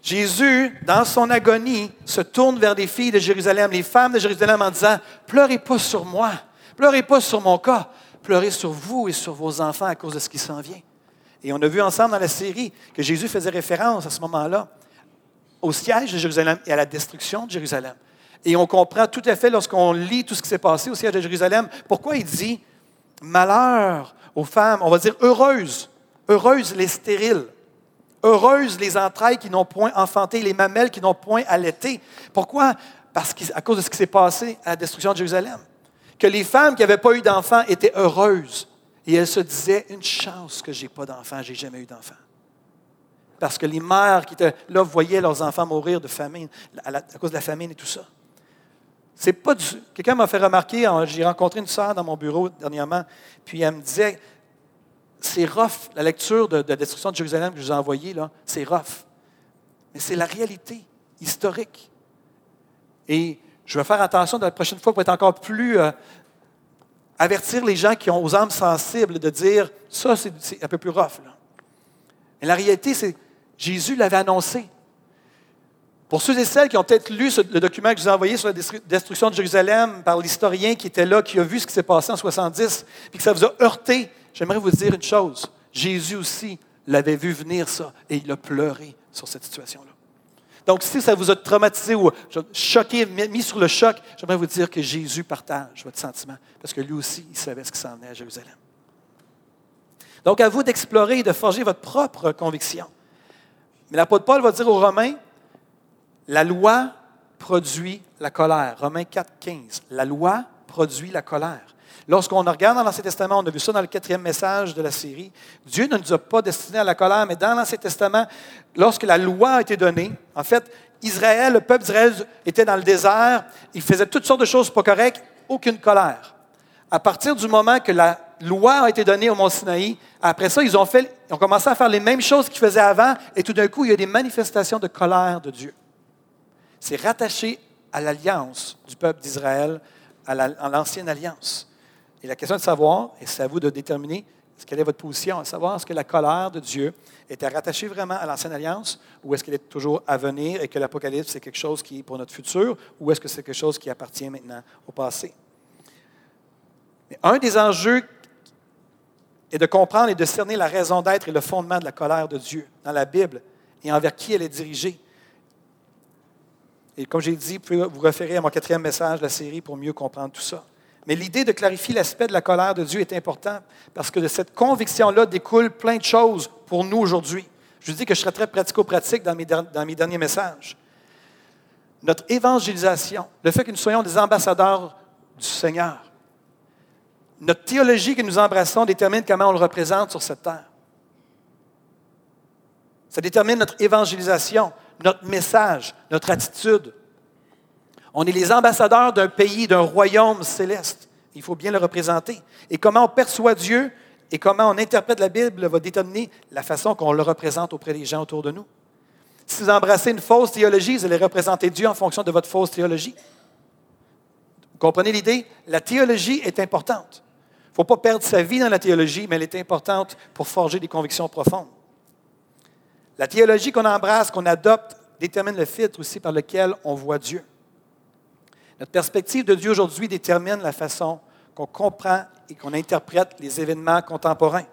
Speaker 2: Jésus, dans son agonie, se tourne vers les filles de Jérusalem, les femmes de Jérusalem, en disant, Pleurez pas sur moi, pleurez pas sur mon cas, pleurez sur vous et sur vos enfants à cause de ce qui s'en vient. Et on a vu ensemble dans la série que Jésus faisait référence à ce moment-là au siège de Jérusalem et à la destruction de Jérusalem. Et on comprend tout à fait lorsqu'on lit tout ce qui s'est passé au siège de Jérusalem, pourquoi il dit malheur aux femmes, on va dire heureuses, heureuses les stériles, heureuses les entrailles qui n'ont point enfanté, les mamelles qui n'ont point allaité. Pourquoi? Parce qu'à cause de ce qui s'est passé à la destruction de Jérusalem. Que les femmes qui n'avaient pas eu d'enfants étaient heureuses. Et elles se disaient, une chance que j'ai pas d'enfants, j'ai jamais eu d'enfants parce que les mères qui étaient là voyaient leurs enfants mourir de famine, à, cause de la famine et tout ça. C'est pas du... Quelqu'un m'a fait remarquer, j'ai rencontré une sœur dans mon bureau dernièrement, puis elle me disait, c'est rough, la lecture de, la destruction de Jérusalem que je vous ai envoyée, c'est rough. Mais c'est la réalité historique. Et je vais faire attention de la prochaine fois pour être encore plus... Euh, avertir les gens qui ont aux âmes sensibles de dire, ça, c'est un peu plus rough. Mais la réalité, c'est Jésus l'avait annoncé. Pour ceux et celles qui ont peut-être lu le document que je vous ai envoyé sur la destruction de Jérusalem par l'historien qui était là, qui a vu ce qui s'est passé en 70, puis que ça vous a heurté, j'aimerais vous dire une chose. Jésus aussi l'avait vu venir ça et il a pleuré sur cette situation-là. Donc, si ça vous a traumatisé ou choqué, mis sur le choc, j'aimerais vous dire que Jésus partage votre sentiment parce que lui aussi, il savait ce qui s'en venait à Jérusalem. Donc, à vous d'explorer et de forger votre propre conviction. Mais l'apôtre Paul va dire aux Romains, la loi produit la colère. Romains 4, 15. La loi produit la colère. Lorsqu'on regarde dans l'Ancien Testament, on a vu ça dans le quatrième message de la série, Dieu ne nous a pas destinés à la colère, mais dans l'Ancien Testament, lorsque la loi a été donnée, en fait, Israël, le peuple d'Israël était dans le désert, il faisait toutes sortes de choses pas correctes, aucune colère. À partir du moment que la loi a été donnée au mont Sinaï, après ça, ils ont, fait, ils ont commencé à faire les mêmes choses qu'ils faisaient avant, et tout d'un coup, il y a des manifestations de colère de Dieu. C'est rattaché à l'alliance du peuple d'Israël, à l'ancienne alliance. Et la question de savoir, et c'est à vous de déterminer quelle est votre position, à savoir est-ce que la colère de Dieu était rattachée vraiment à l'ancienne alliance ou est-ce qu'elle est toujours à venir et que l'Apocalypse, c'est quelque chose qui est pour notre futur ou est-ce que c'est quelque chose qui appartient maintenant au passé? Mais un des enjeux est de comprendre et de cerner la raison d'être et le fondement de la colère de Dieu dans la Bible et envers qui elle est dirigée. Et comme j'ai dit, vous pouvez vous référer à mon quatrième message de la série pour mieux comprendre tout ça. Mais l'idée de clarifier l'aspect de la colère de Dieu est importante parce que de cette conviction-là découle plein de choses pour nous aujourd'hui. Je vous dis que je serai très pratico-pratique dans mes, dans mes derniers messages. Notre évangélisation, le fait que nous soyons des ambassadeurs du Seigneur, notre théologie que nous embrassons détermine comment on le représente sur cette terre. Ça détermine notre évangélisation, notre message, notre attitude, on est les ambassadeurs d'un pays, d'un royaume céleste. Il faut bien le représenter. Et comment on perçoit Dieu et comment on interprète la Bible va déterminer la façon qu'on le représente auprès des gens autour de nous. Si vous embrassez une fausse théologie, vous allez représenter Dieu en fonction de votre fausse théologie. Vous comprenez l'idée? La théologie est importante. Il ne faut pas perdre sa vie dans la théologie, mais elle est importante pour forger des convictions profondes. La théologie qu'on embrasse, qu'on adopte, détermine le filtre aussi par lequel on voit Dieu. Notre perspective de Dieu aujourd'hui détermine la façon qu'on comprend et qu'on interprète les événements contemporains.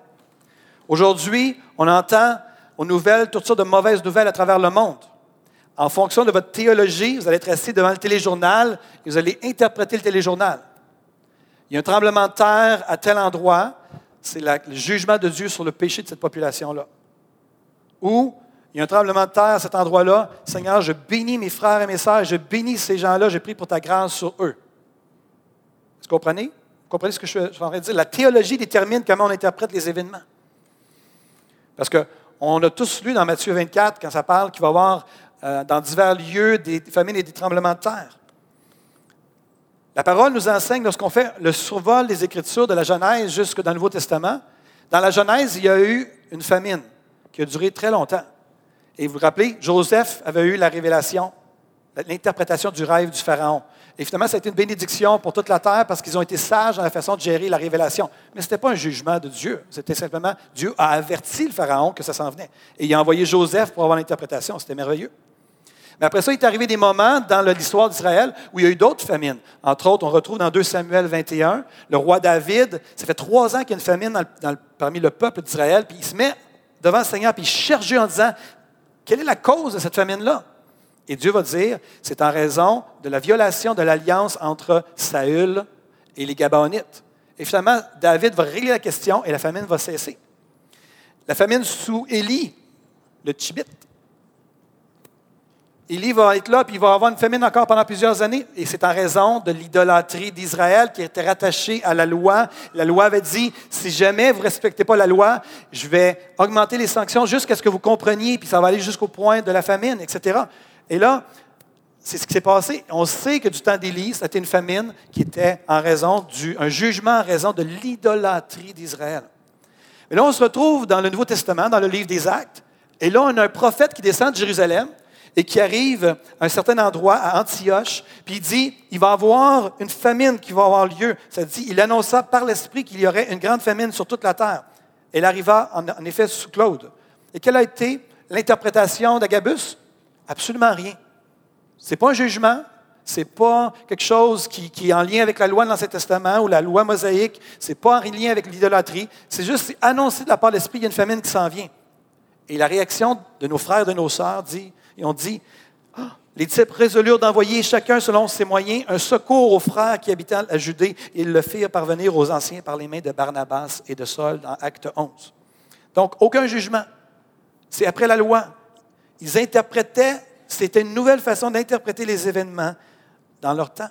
Speaker 2: Aujourd'hui, on entend aux nouvelles toutes sortes de mauvaises nouvelles à travers le monde. En fonction de votre théologie, vous allez être assis devant le téléjournal et vous allez interpréter le téléjournal. Il y a un tremblement de terre à tel endroit, c'est le jugement de Dieu sur le péché de cette population-là. Ou il y a un tremblement de terre à cet endroit-là. Seigneur, je bénis mes frères et mes sœurs, je bénis ces gens-là, je prie pour ta grâce sur eux. Vous comprenez? Vous comprenez ce que je suis en train de dire? La théologie détermine comment on interprète les événements. Parce qu'on a tous lu dans Matthieu 24, quand ça parle qu'il va y avoir euh, dans divers lieux des famines et des tremblements de terre. La parole nous enseigne, lorsqu'on fait le survol des Écritures de la Genèse jusque dans le Nouveau Testament, dans la Genèse, il y a eu une famine qui a duré très longtemps. Et vous vous rappelez, Joseph avait eu la révélation, l'interprétation du rêve du Pharaon. Et finalement, ça a été une bénédiction pour toute la terre parce qu'ils ont été sages dans la façon de gérer la révélation. Mais ce n'était pas un jugement de Dieu. C'était simplement, Dieu a averti le Pharaon que ça s'en venait. Et il a envoyé Joseph pour avoir l'interprétation. C'était merveilleux. Mais après ça, il est arrivé des moments dans l'histoire d'Israël où il y a eu d'autres famines. Entre autres, on retrouve dans 2 Samuel 21, le roi David, ça fait trois ans qu'il y a une famine parmi le peuple d'Israël, puis il se met devant le Seigneur, puis il cherche en disant, quelle est la cause de cette famine-là? Et Dieu va dire, c'est en raison de la violation de l'alliance entre Saül et les Gabaonites. Et finalement, David va régler la question et la famine va cesser. La famine sous Élie, le Tchibite, Élie va être là, puis il va avoir une famine encore pendant plusieurs années. Et c'est en raison de l'idolâtrie d'Israël qui était rattachée à la loi. La loi avait dit, si jamais vous ne respectez pas la loi, je vais augmenter les sanctions jusqu'à ce que vous compreniez, puis ça va aller jusqu'au point de la famine, etc. Et là, c'est ce qui s'est passé. On sait que du temps d'Élie, c'était une famine qui était en raison du, un jugement en raison de l'idolâtrie d'Israël. Et là, on se retrouve dans le Nouveau Testament, dans le livre des Actes. Et là, on a un prophète qui descend de Jérusalem et qui arrive à un certain endroit, à Antioche, puis il dit, il va y avoir une famine qui va avoir lieu. Ça dit, il annonça par l'Esprit qu'il y aurait une grande famine sur toute la terre. Elle arriva en, effet sous Claude. Et quelle a été l'interprétation d'Agabus? Absolument rien. Ce n'est pas un jugement, n'est pas quelque chose qui, est en lien avec la loi de l'Ancien Testament ou la loi mosaïque, ce n'est pas en lien avec l'idolâtrie, c'est juste annoncé de la part de l'Esprit, il y a une famine qui s'en vient. Et la réaction de nos frères et de nos sœurs dit, on dit, ah, les types résolurent d'envoyer chacun selon ses moyens un secours aux frères qui habitaient à Judée. Ils le firent parvenir aux anciens par les mains de Barnabas et de Saul dans Acte 11. Donc, aucun jugement. C'est après la loi. Ils interprétaient, c'était une nouvelle façon d'interpréter les événements dans leur temps.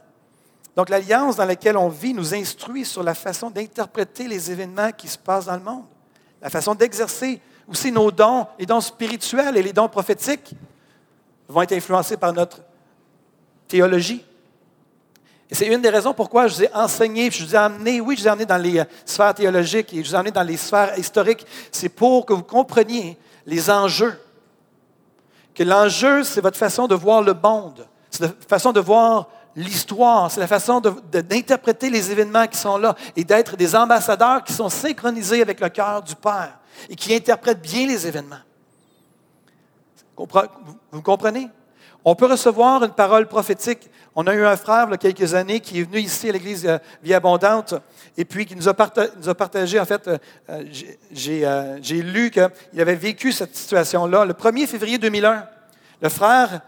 Speaker 2: Donc l'alliance dans laquelle on vit nous instruit sur la façon d'interpréter les événements qui se passent dans le monde, la façon d'exercer aussi nos dons, les dons spirituels et les dons prophétiques vont être influencés par notre théologie. Et c'est une des raisons pourquoi je vous ai enseigné, je vous ai amené, oui, je vous ai amené dans les euh, sphères théologiques et je vous ai amené dans les sphères historiques. C'est pour que vous compreniez les enjeux. Que l'enjeu, c'est votre façon de voir le monde. C'est la façon de voir l'histoire. C'est la façon d'interpréter les événements qui sont là et d'être des ambassadeurs qui sont synchronisés avec le cœur du Père et qui interprètent bien les événements. Vous comprenez? On peut recevoir une parole prophétique. On a eu un frère, il y a quelques années, qui est venu ici à l'Église euh, Vie Abondante, et puis qui nous a, partagé, en fait, euh, euh, j'ai lu qu'il avait vécu cette situation-là. Le 1er février 2001, le frère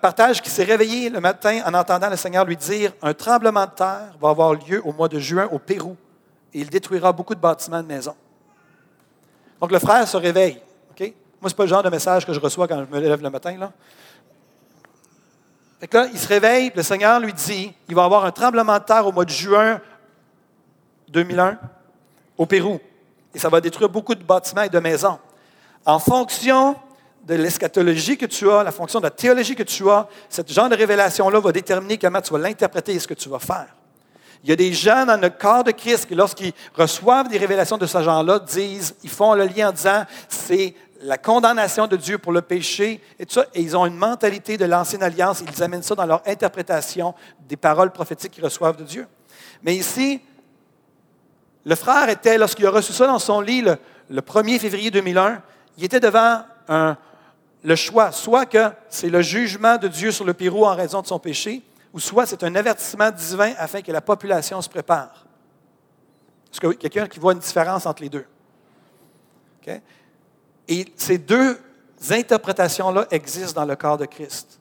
Speaker 2: partage qu'il s'est réveillé le matin en entendant le Seigneur lui dire Un tremblement de terre va avoir lieu au mois de juin au Pérou, et il détruira beaucoup de bâtiments de maisons. Donc le frère se réveille. Moi, ce n'est pas le genre de message que je reçois quand je me lève le matin. Là. là, il se réveille, le Seigneur lui dit il va y avoir un tremblement de terre au mois de juin 2001 au Pérou. Et ça va détruire beaucoup de bâtiments et de maisons. En fonction de l'eschatologie que tu as, la fonction de la théologie que tu as, ce genre de révélation-là va déterminer comment tu vas l'interpréter et ce que tu vas faire. Il y a des gens dans le corps de Christ qui, lorsqu'ils reçoivent des révélations de ce genre-là, disent, ils font le lien en disant, c'est la condamnation de Dieu pour le péché et tout ça, et ils ont une mentalité de l'ancienne alliance, ils amènent ça dans leur interprétation des paroles prophétiques qu'ils reçoivent de Dieu. Mais ici, le frère était, lorsqu'il a reçu ça dans son lit le, 1er février 2001, il était devant le choix, soit que c'est le jugement de Dieu sur le Pérou en raison de son péché, ou soit c'est un avertissement divin afin que la population se prépare. Est-ce que quelqu'un qui voit une différence entre les deux? Et ces deux interprétations-là existent dans le corps de Christ.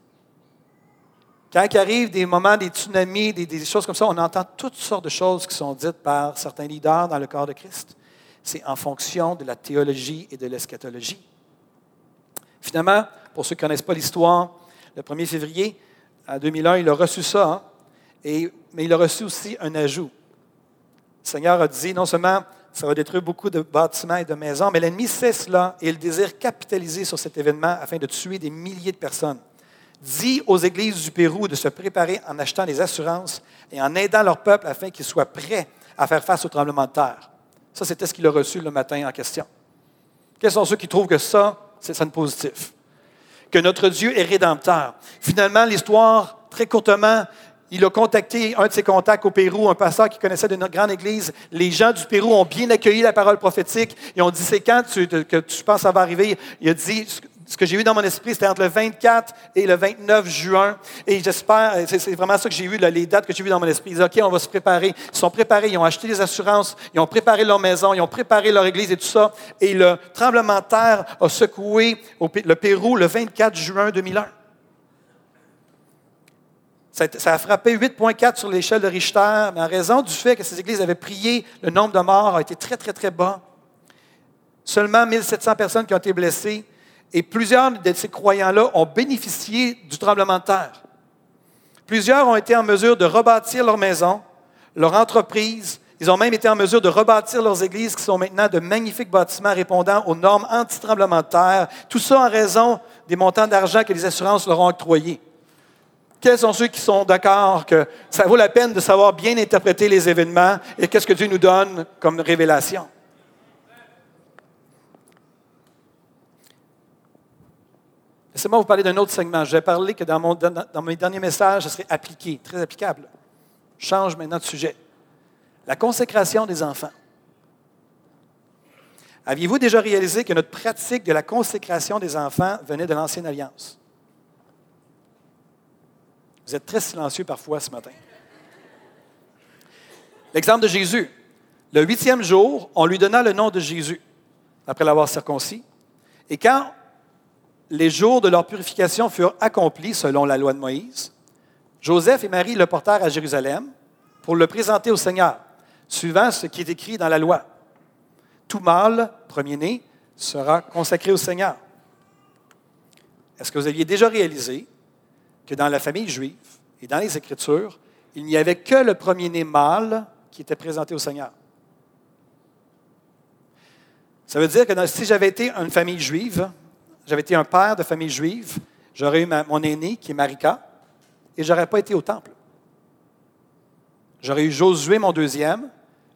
Speaker 2: Quand il arrive des moments, des tsunamis, des, choses comme ça, on entend toutes sortes de choses qui sont dites par certains leaders dans le corps de Christ. C'est en fonction de la théologie et de l'eschatologie. Finalement, pour ceux qui ne connaissent pas l'histoire, le 1er février, en 2001, il a reçu ça, hein, mais il a reçu aussi un ajout. Le Seigneur a dit, non seulement ça va détruire beaucoup de bâtiments et de maisons, mais l'ennemi sait cela et il désire capitaliser sur cet événement afin de tuer des milliers de personnes. Dit aux églises du Pérou de se préparer en achetant des assurances et en aidant leur peuple afin qu'ils soient prêts à faire face au tremblement de terre. Ça, c'était ce qu'il a reçu le matin en question. Quels sont ceux qui trouvent que ça, c'est ça positif? que notre Dieu est rédempteur. Finalement, l'histoire, très courtement, il a contacté un de ses contacts au Pérou, un pasteur qui connaissait de notre grande église. Les gens du Pérou ont bien accueilli la parole prophétique. Ils ont dit, c'est quand que tu penses ça va arriver? Il a dit, ce que j'ai vu dans mon esprit, c'était entre le 24 et le 29 juin. Et j'espère, c'est vraiment ça que j'ai vu, les dates que j'ai vues dans mon esprit. Ils disent, OK, on va se préparer. Ils sont préparés, ils ont acheté des assurances, ils ont préparé leur maison, ils ont préparé leur église et tout ça. Et le tremblement de terre a secoué le Pérou le 24 juin 2001. Ça a frappé 8,4 sur l'échelle de Richter, mais en raison du fait que ces églises avaient prié, le nombre de morts a été très, très, très bas. Seulement 1700 personnes qui ont été blessées et plusieurs de ces croyants-là ont bénéficié du tremblement de terre. Plusieurs ont été en mesure de rebâtir leur maison, leur entreprise. Ils ont même été en mesure de rebâtir leurs églises qui sont maintenant de magnifiques bâtiments répondant aux normes anti-tremblement de terre. Tout ça en raison des montants d'argent que les assurances leur ont octroyés. Quels sont ceux qui sont d'accord que ça vaut la peine de savoir bien interpréter les événements et qu'est-ce que Dieu nous donne comme révélation? Laissez-moi vous parler d'un autre segment. Je vais parler que dans, mon, mes derniers messages, ce serait appliqué, très applicable. Je change maintenant de sujet. La consécration des enfants. Aviez-vous déjà réalisé que notre pratique de la consécration des enfants venait de l'Ancienne Alliance? Vous êtes très silencieux parfois ce matin. L'exemple de Jésus. Le huitième jour, on lui donna le nom de Jésus, après l'avoir circoncis. Et quand les jours de leur purification furent accomplis selon la loi de Moïse. Joseph et Marie le portèrent à Jérusalem pour le présenter au Seigneur, suivant ce qui est écrit dans la loi. Tout mâle, premier-né, sera consacré au Seigneur. est-ce que vous aviez déjà réalisé que dans la famille juive et dans les Écritures, il n'y avait que le premier-né mâle qui était présenté au Seigneur? Ça veut dire que si j'avais été une famille juive, j'avais été un père de famille juive, j'aurais eu mon aîné qui est Marika, et je n'aurais pas été au temple. J'aurais eu Josué, mon deuxième,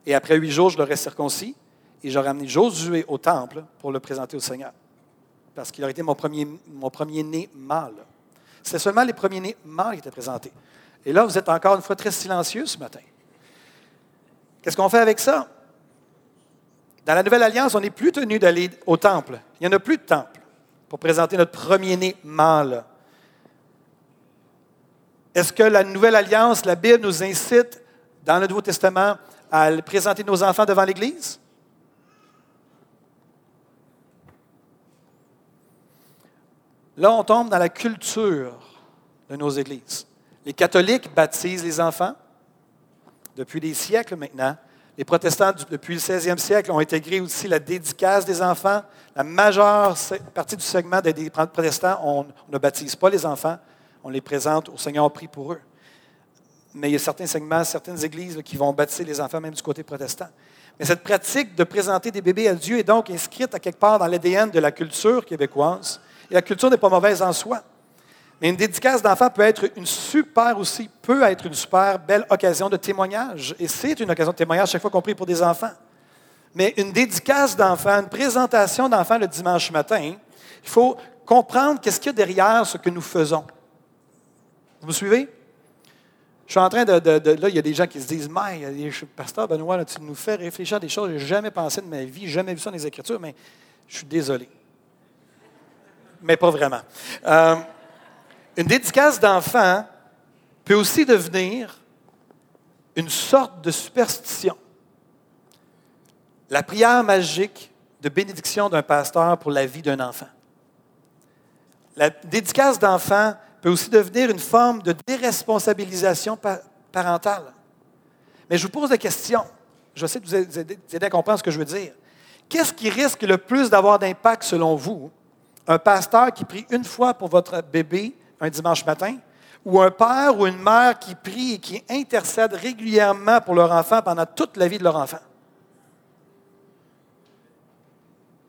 Speaker 2: et après huit jours, je l'aurais circoncis, et j'aurais amené Josué au temple pour le présenter au Seigneur. Parce qu'il aurait été mon premier né mâle. C'est seulement les premiers nés mâles qui étaient présentés. Et là, vous êtes encore une fois très silencieux ce matin. Qu'est-ce qu'on fait avec ça? Dans la Nouvelle Alliance, on n'est plus tenu d'aller au temple. Il n'y en a plus de temple pour présenter notre premier-né mâle. Est-ce que la Nouvelle Alliance, la Bible nous incite dans le Nouveau Testament à présenter nos enfants devant l'Église? Là, on tombe dans la culture de nos églises. Les catholiques baptisent les enfants depuis des siècles maintenant. Les protestants, depuis le 16e siècle, ont intégré aussi la dédicace des enfants. La majeure partie du segment des protestants, on, ne baptise pas les enfants, on les présente au Seigneur prie pour eux. Mais il y a certains segments, certaines églises qui vont baptiser les enfants, même du côté protestant. Mais cette pratique de présenter des bébés à Dieu est donc inscrite à quelque part dans l'ADN de la culture québécoise. Et la culture n'est pas mauvaise en soi. Mais une dédicace d'enfant peut être une super aussi, peut être une super belle occasion de témoignage. Et c'est une occasion de témoignage chaque fois qu'on prie pour des enfants. Mais une dédicace d'enfant, une présentation d'enfant le dimanche matin, il faut comprendre qu'est-ce qu'il y a derrière ce que nous faisons. Vous me suivez? Je suis en train de, Là, il y a des gens qui se disent Mais, pasteur Benoît, tu nous fais réfléchir à des choses que je n'ai jamais pensé de ma vie, jamais vu ça dans les Écritures, mais je suis désolé. Mais pas vraiment. Euh, une dédicace d'enfant peut aussi devenir une sorte de superstition. La prière magique de bénédiction d'un pasteur pour la vie d'un enfant. La dédicace d'enfant peut aussi devenir une forme de déresponsabilisation parentale. Mais je vous pose la question, je sais que vous aider à comprendre ce que je veux dire. Qu'est-ce qui risque le plus d'avoir d'impact selon vous? Un pasteur qui prie une fois pour votre bébé un dimanche matin, ou un père ou une mère qui prie et qui intercède régulièrement pour leur enfant pendant toute la vie de leur enfant.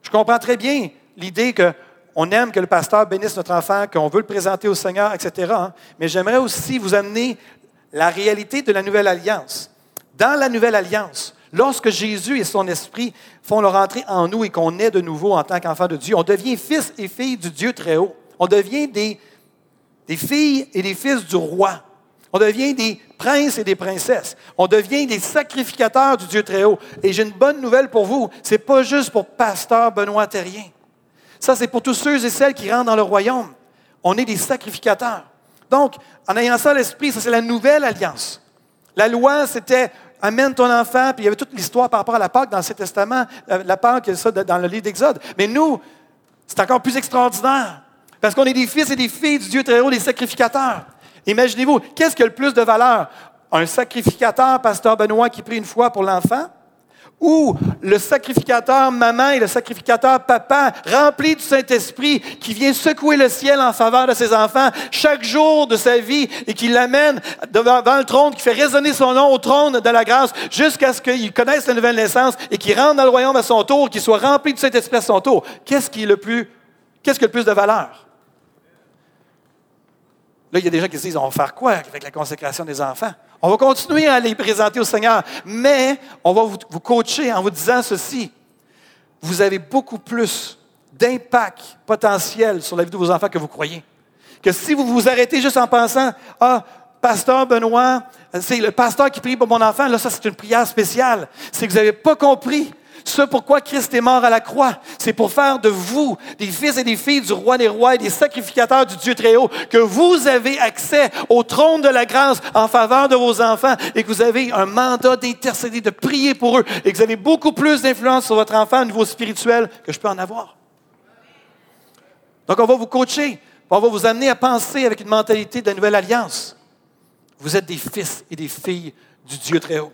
Speaker 2: Je comprends très bien l'idée qu'on aime que le pasteur bénisse notre enfant, qu'on veut le présenter au Seigneur, etc. Hein. Mais j'aimerais aussi vous amener la réalité de la nouvelle alliance. Dans la nouvelle alliance, lorsque Jésus et son esprit font leur entrée en nous et qu'on est de nouveau en tant qu'enfant de Dieu, on devient fils et filles du Dieu très haut. On devient des des filles et des fils du roi. On devient des princes et des princesses. On devient des sacrificateurs du Dieu très haut. Et j'ai une bonne nouvelle pour vous. Ce n'est pas juste pour pasteur Benoît Terrien. Ça, c'est pour tous ceux et celles qui rentrent dans le royaume. On est des sacrificateurs. Donc, en ayant ça à l'esprit, ça, c'est la nouvelle alliance. La loi, c'était amène ton enfant, puis il y avait toute l'histoire par rapport à la Pâque dans le Testament, euh, la Pâque, ça dans le livre d'Exode. Mais nous, c'est encore plus extraordinaire. Parce qu'on est des fils et des filles du Dieu très haut, des sacrificateurs. Imaginez-vous, qu'est-ce qui a le plus de valeur? Un sacrificateur, pasteur Benoît, qui prie une fois pour l'enfant? Ou le sacrificateur maman et le sacrificateur papa, rempli du Saint-Esprit, qui vient secouer le ciel en faveur de ses enfants chaque jour de sa vie et qui l'amène devant, le trône, qui fait résonner son nom au trône de la grâce jusqu'à ce qu'il connaisse la nouvelle naissance et qu'il rentre dans le royaume à son tour, qu'il soit rempli du Saint-Esprit à son tour. Qu'est-ce qui est le plus, qu'est-ce qui a le plus de valeur? Là, il y a des gens qui se disent, on va faire quoi avec la consécration des enfants? On va continuer à les présenter au Seigneur, mais on va vous, vous coacher en vous disant ceci. Vous avez beaucoup plus d'impact potentiel sur la vie de vos enfants que vous croyez. Que si vous vous arrêtez juste en pensant, ah, pasteur Benoît, c'est le pasteur qui prie pour mon enfant, là, ça c'est une prière spéciale. C'est que vous n'avez pas compris ce pourquoi Christ est mort à la croix, c'est pour faire de vous des fils et des filles du roi des rois et des sacrificateurs du Dieu très haut, que vous avez accès au trône de la grâce en faveur de vos enfants et que vous avez un mandat d'intercéder, de prier pour eux et que vous avez beaucoup plus d'influence sur votre enfant au niveau spirituel que je peux en avoir. Donc, on va vous coacher, on va vous amener à penser avec une mentalité de la nouvelle alliance. Vous êtes des fils et des filles du Dieu très haut.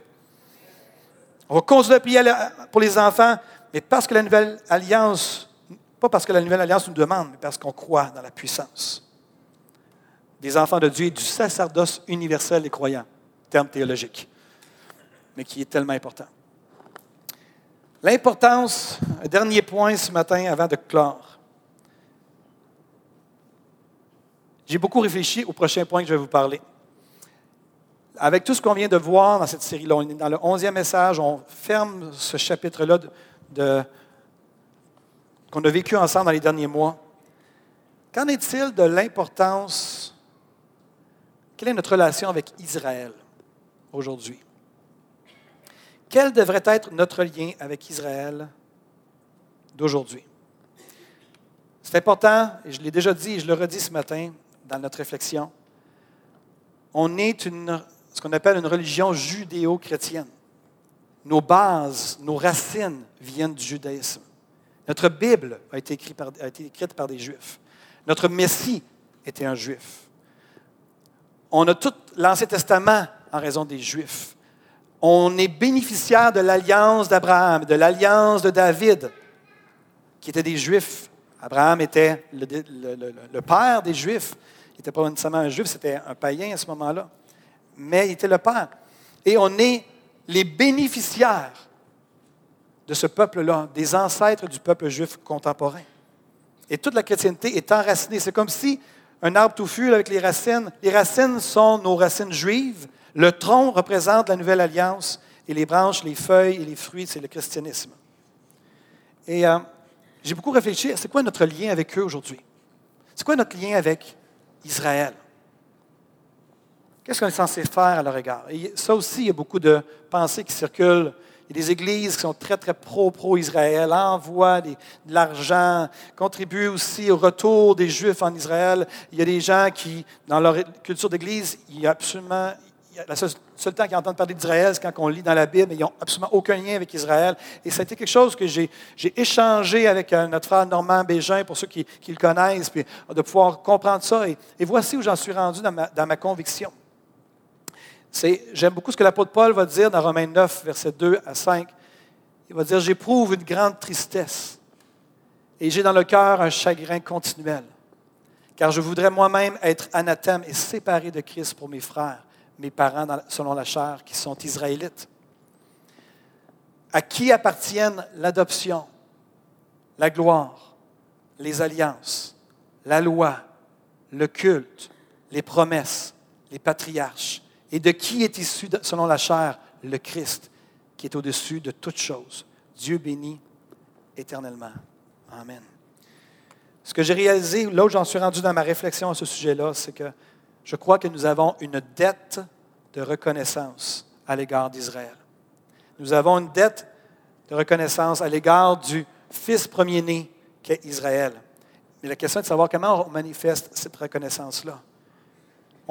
Speaker 2: On va continuer à prier pour les enfants, mais parce que la nouvelle alliance Pas parce que la Nouvelle Alliance nous demande, mais parce qu'on croit dans la puissance des enfants de Dieu et du sacerdoce universel des croyants, terme théologique, mais qui est tellement important. L'importance, un dernier point ce matin avant de clore. J'ai beaucoup réfléchi au prochain point que je vais vous parler. Avec tout ce qu'on vient de voir dans cette série-là, dans le onzième message, on ferme ce chapitre-là qu'on a vécu ensemble dans les derniers mois. Qu'en est-il de l'importance, quelle est notre relation avec Israël aujourd'hui? Quel devrait être notre lien avec Israël d'aujourd'hui? C'est important, et je l'ai déjà dit et je le redis ce matin dans notre réflexion. On est une, ce qu'on appelle une religion judéo-chrétienne. Nos bases, nos racines viennent du judaïsme. Notre Bible a été, écrite par, des Juifs. Notre Messie était un Juif. On a tout l'Ancien Testament en raison des Juifs on est bénéficiaire de l'alliance d'Abraham, de l'alliance de David, qui étaient des Juifs. Abraham était le, père des Juifs. Il n'était pas nécessairement un Juif, c'était un païen à ce moment-là. Mais il était le père. Et on est les bénéficiaires de ce peuple-là, des ancêtres du peuple juif contemporain. Et toute la chrétienté est enracinée. C'est comme si un arbre touffu avec les racines, les racines sont nos racines juives, le tronc représente la nouvelle alliance et les branches, les feuilles et les fruits, c'est le christianisme. Et euh, j'ai beaucoup réfléchi c'est quoi notre lien avec eux aujourd'hui? C'est quoi notre lien avec Israël? Qu'est-ce qu'on est censé faire à leur égard? Et ça aussi, il y a beaucoup de pensées qui circulent. Il y a des églises qui sont très, très pro-pro-Israël, envoient de l'argent, contribuent aussi au retour des Juifs en Israël. Il y a des gens qui, dans leur culture d'église, il y a absolument le seul, temps qu'ils entendent parler d'Israël, c'est quand on lit dans la Bible, mais ils n'ont absolument aucun lien avec Israël. Et ça a été quelque chose que j'ai échangé avec euh, notre frère Normand Bégin, pour ceux qui, le connaissent, puis de pouvoir comprendre ça. Et, voici où j'en suis rendu dans ma, dans ma conviction. J'aime beaucoup ce que l'apôtre Paul va dire dans Romains 9, versets 2 à 5. Il va dire J'éprouve une grande tristesse et j'ai dans le cœur un chagrin continuel, car je voudrais moi-même être anathème et séparé de Christ pour mes frères mes parents selon la chair qui sont israélites. À qui appartiennent l'adoption, la gloire, les alliances, la loi, le culte, les promesses, les patriarches, et de qui est issu, selon la chair, le Christ, qui est au-dessus de toutes choses. Dieu béni éternellement. Amen. Ce que j'ai réalisé, là où j'en suis rendu dans ma réflexion à ce sujet-là, c'est que je crois que nous avons une dette de reconnaissance à l'égard d'Israël. Nous avons une dette de reconnaissance à l'égard du fils premier-né qu'est Israël. Mais la question est de savoir comment on manifeste cette reconnaissance-là.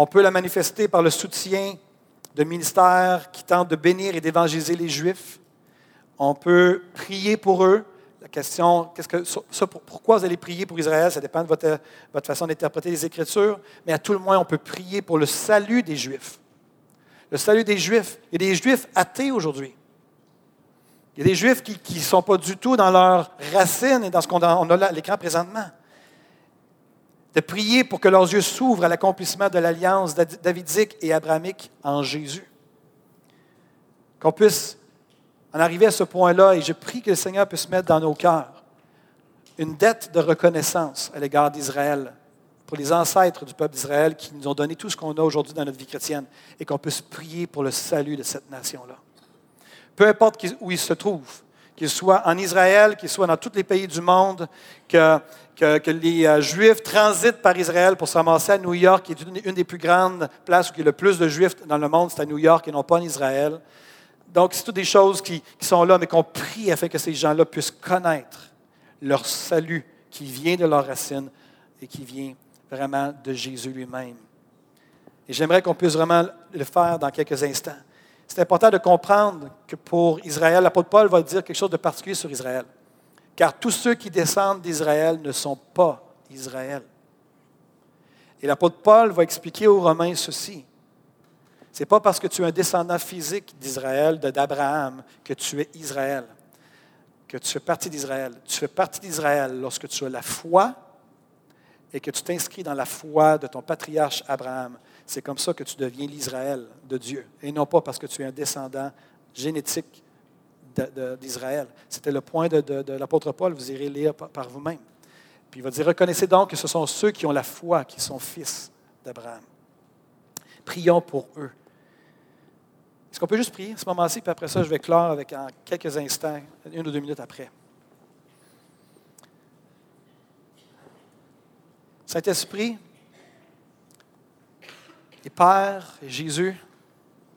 Speaker 2: On peut la manifester par le soutien de ministères qui tentent de bénir et d'évangéliser les Juifs. On peut prier pour eux la question, pourquoi vous allez prier pour Israël, ça dépend de votre, façon d'interpréter les Écritures, mais à tout le moins, on peut prier pour le salut des Juifs. Le salut des Juifs. Il y a des Juifs athées aujourd'hui. Il y a des Juifs qui ne sont pas du tout dans leurs racines et dans ce qu'on a, à l'écran présentement. De prier pour que leurs yeux s'ouvrent à l'accomplissement de l'alliance davidique et abrahamique en Jésus. Qu'on puisse en arriver à ce point-là, et je prie que le Seigneur puisse mettre dans nos cœurs une dette de reconnaissance à l'égard d'Israël, pour les ancêtres du peuple d'Israël qui nous ont donné tout ce qu'on a aujourd'hui dans notre vie chrétienne, et qu'on puisse prier pour le salut de cette nation-là. Peu importe où il se trouve, qu'il soit en Israël, qu'il soit dans tous les pays du monde, que, les euh, Juifs transitent par Israël pour se ramasser à New York, qui est une, une des plus grandes places où il y a le plus de Juifs dans le monde, c'est à New York et non pas en Israël. Donc, c'est toutes des choses qui, sont là, mais qu'on prie afin que ces gens-là puissent connaître leur salut qui vient de leurs racines et qui vient vraiment de Jésus lui-même. Et j'aimerais qu'on puisse vraiment le faire dans quelques instants. C'est important de comprendre que pour Israël, l'apôtre Paul va dire quelque chose de particulier sur Israël. Car tous ceux qui descendent d'Israël ne sont pas Israël. Et l'apôtre Paul va expliquer aux Romains ceci. Ce n'est pas parce que tu es un descendant physique d'Israël, d'Abraham, que tu es Israël. que tu fais partie d'Israël. Tu fais partie d'Israël lorsque tu as la foi et que tu t'inscris dans la foi de ton patriarche Abraham. C'est comme ça que tu deviens l'Israël de Dieu, et non pas parce que tu es un descendant génétique d'Israël. C'était le point de, l'apôtre Paul, vous irez lire par, vous-même. Puis il va dire, reconnaissez donc que ce sont ceux qui ont la foi, qui sont fils d'Abraham. Prions pour eux. Est-ce qu'on peut juste prier à ce moment-ci, puis après ça, je vais clore avec en quelques instants, une ou deux minutes après. Saint-Esprit, et Père et Jésus,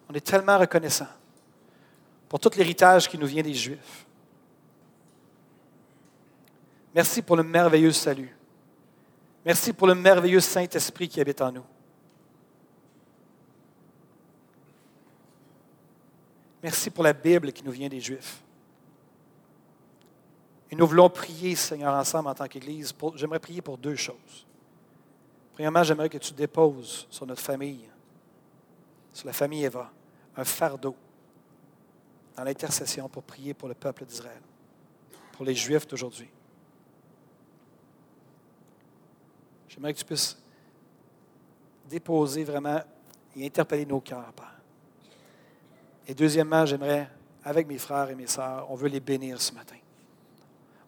Speaker 2: on est tellement reconnaissants pour tout l'héritage qui nous vient des Juifs. Merci pour le merveilleux salut. Merci pour le merveilleux Saint-Esprit qui habite en nous. Merci pour la Bible qui nous vient des Juifs. Et nous voulons prier, Seigneur, ensemble en tant qu'Église. J'aimerais prier pour deux choses. Premièrement, j'aimerais que tu déposes sur notre famille, sur la famille Eva, un fardeau dans l'intercession pour prier pour le peuple d'Israël, pour les Juifs d'aujourd'hui. J'aimerais que tu puisses déposer vraiment et interpeller nos cœurs, Père. Et deuxièmement, j'aimerais, avec mes frères et mes sœurs, on veut les bénir ce matin.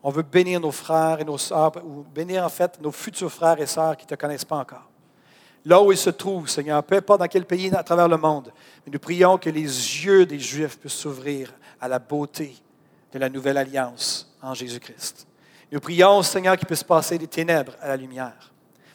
Speaker 2: On veut bénir nos frères et nos sœurs, ou bénir en fait nos futurs frères et sœurs qui ne te connaissent pas encore. Là où ils se trouvent, Seigneur, peu importe dans quel pays à travers le monde, mais nous prions que les yeux des Juifs puissent s'ouvrir à la beauté de la nouvelle alliance en Jésus-Christ. Nous prions, Seigneur, qu'il puisse passer des ténèbres à la lumière,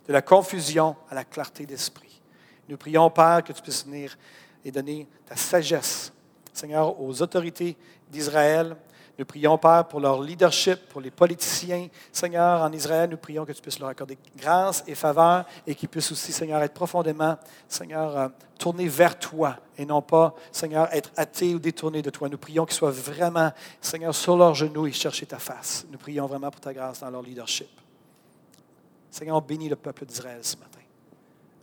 Speaker 2: de la confusion à la clarté d'esprit. Nous prions, Père, que tu puisses venir et donner ta sagesse, Seigneur, aux autorités d'Israël, nous prions, Père, pour leur leadership, pour les politiciens. Seigneur, en Israël, nous prions que tu puisses leur accorder grâce et faveur et qu'ils puissent aussi, Seigneur, être profondément, Seigneur, euh, tournés vers toi et non pas, Seigneur, être athées ou détournés de toi. Nous prions qu'ils soient vraiment, Seigneur, sur leurs genoux et chercher ta face. Nous prions vraiment pour ta grâce dans leur leadership. Seigneur, on bénit le peuple d'Israël ce matin.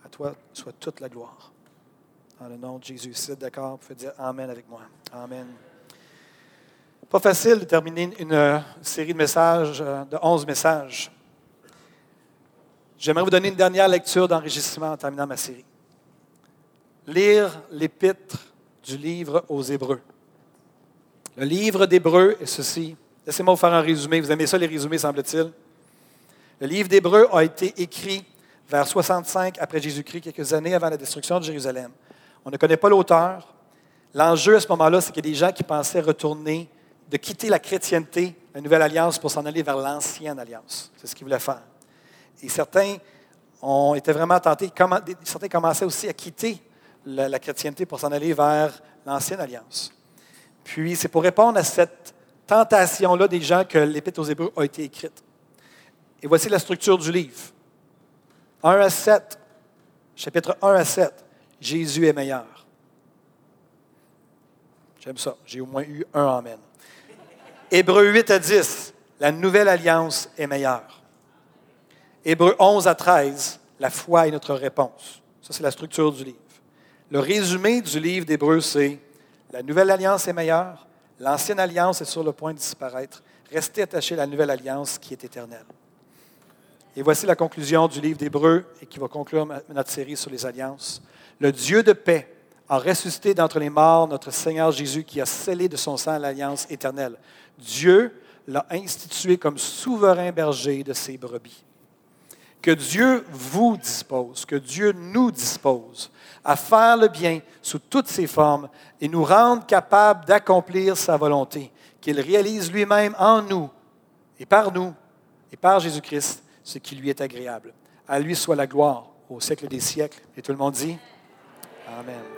Speaker 2: À toi soit toute la gloire. Dans le nom de Jésus. Si vous êtes d'accord, vous pouvez dire Amen avec moi. Amen. Pas facile de terminer une euh, série de messages, euh, de 11 messages. J'aimerais vous donner une dernière lecture d'enregistrement en terminant ma série. Lire l'épître du livre aux Hébreux. Le livre d'Hébreux est ceci. Laissez-moi vous faire un résumé. Vous aimez ça, les résumés, semble-t-il? Le livre d'Hébreux a été écrit vers 65 après Jésus-Christ, quelques années avant la destruction de Jérusalem. On ne connaît pas l'auteur. L'enjeu à ce moment-là, c'est qu'il y a des gens qui pensaient retourner de quitter la chrétienté, la nouvelle alliance, pour s'en aller vers l'ancienne alliance. C'est ce qu'ils voulaient faire. Et certains ont été vraiment tentés, certains commençaient aussi à quitter la, chrétienté pour s'en aller vers l'ancienne alliance. Puis c'est pour répondre à cette tentation-là des gens que l'Épître aux Hébreux a été écrite. Et voici la structure du livre. 1 à 7, chapitre 1 à 7, Jésus est meilleur. J'aime ça. J'ai au moins eu un Amen. Hébreu 8 à 10, la nouvelle alliance est meilleure. Hébreu 11 à 13, la foi est notre réponse. Ça, c'est la structure du livre. Le résumé du livre d'Hébreu, c'est la nouvelle alliance est meilleure, l'ancienne alliance est sur le point de disparaître. Restez attachés à la nouvelle alliance qui est éternelle. Et voici la conclusion du livre d'Hébreu et qui va conclure notre série sur les alliances. Le Dieu de paix a ressuscité d'entre les morts notre Seigneur Jésus qui a scellé de son sang l'alliance éternelle. Dieu l'a institué comme souverain berger de ses brebis. Que Dieu vous dispose, que Dieu nous dispose à faire le bien sous toutes ses formes et nous rendre capables d'accomplir sa volonté, qu'il réalise lui-même en nous et par nous et par Jésus-Christ ce qui lui est agréable. À lui soit la gloire au siècle des siècles. Et tout le monde dit Amen.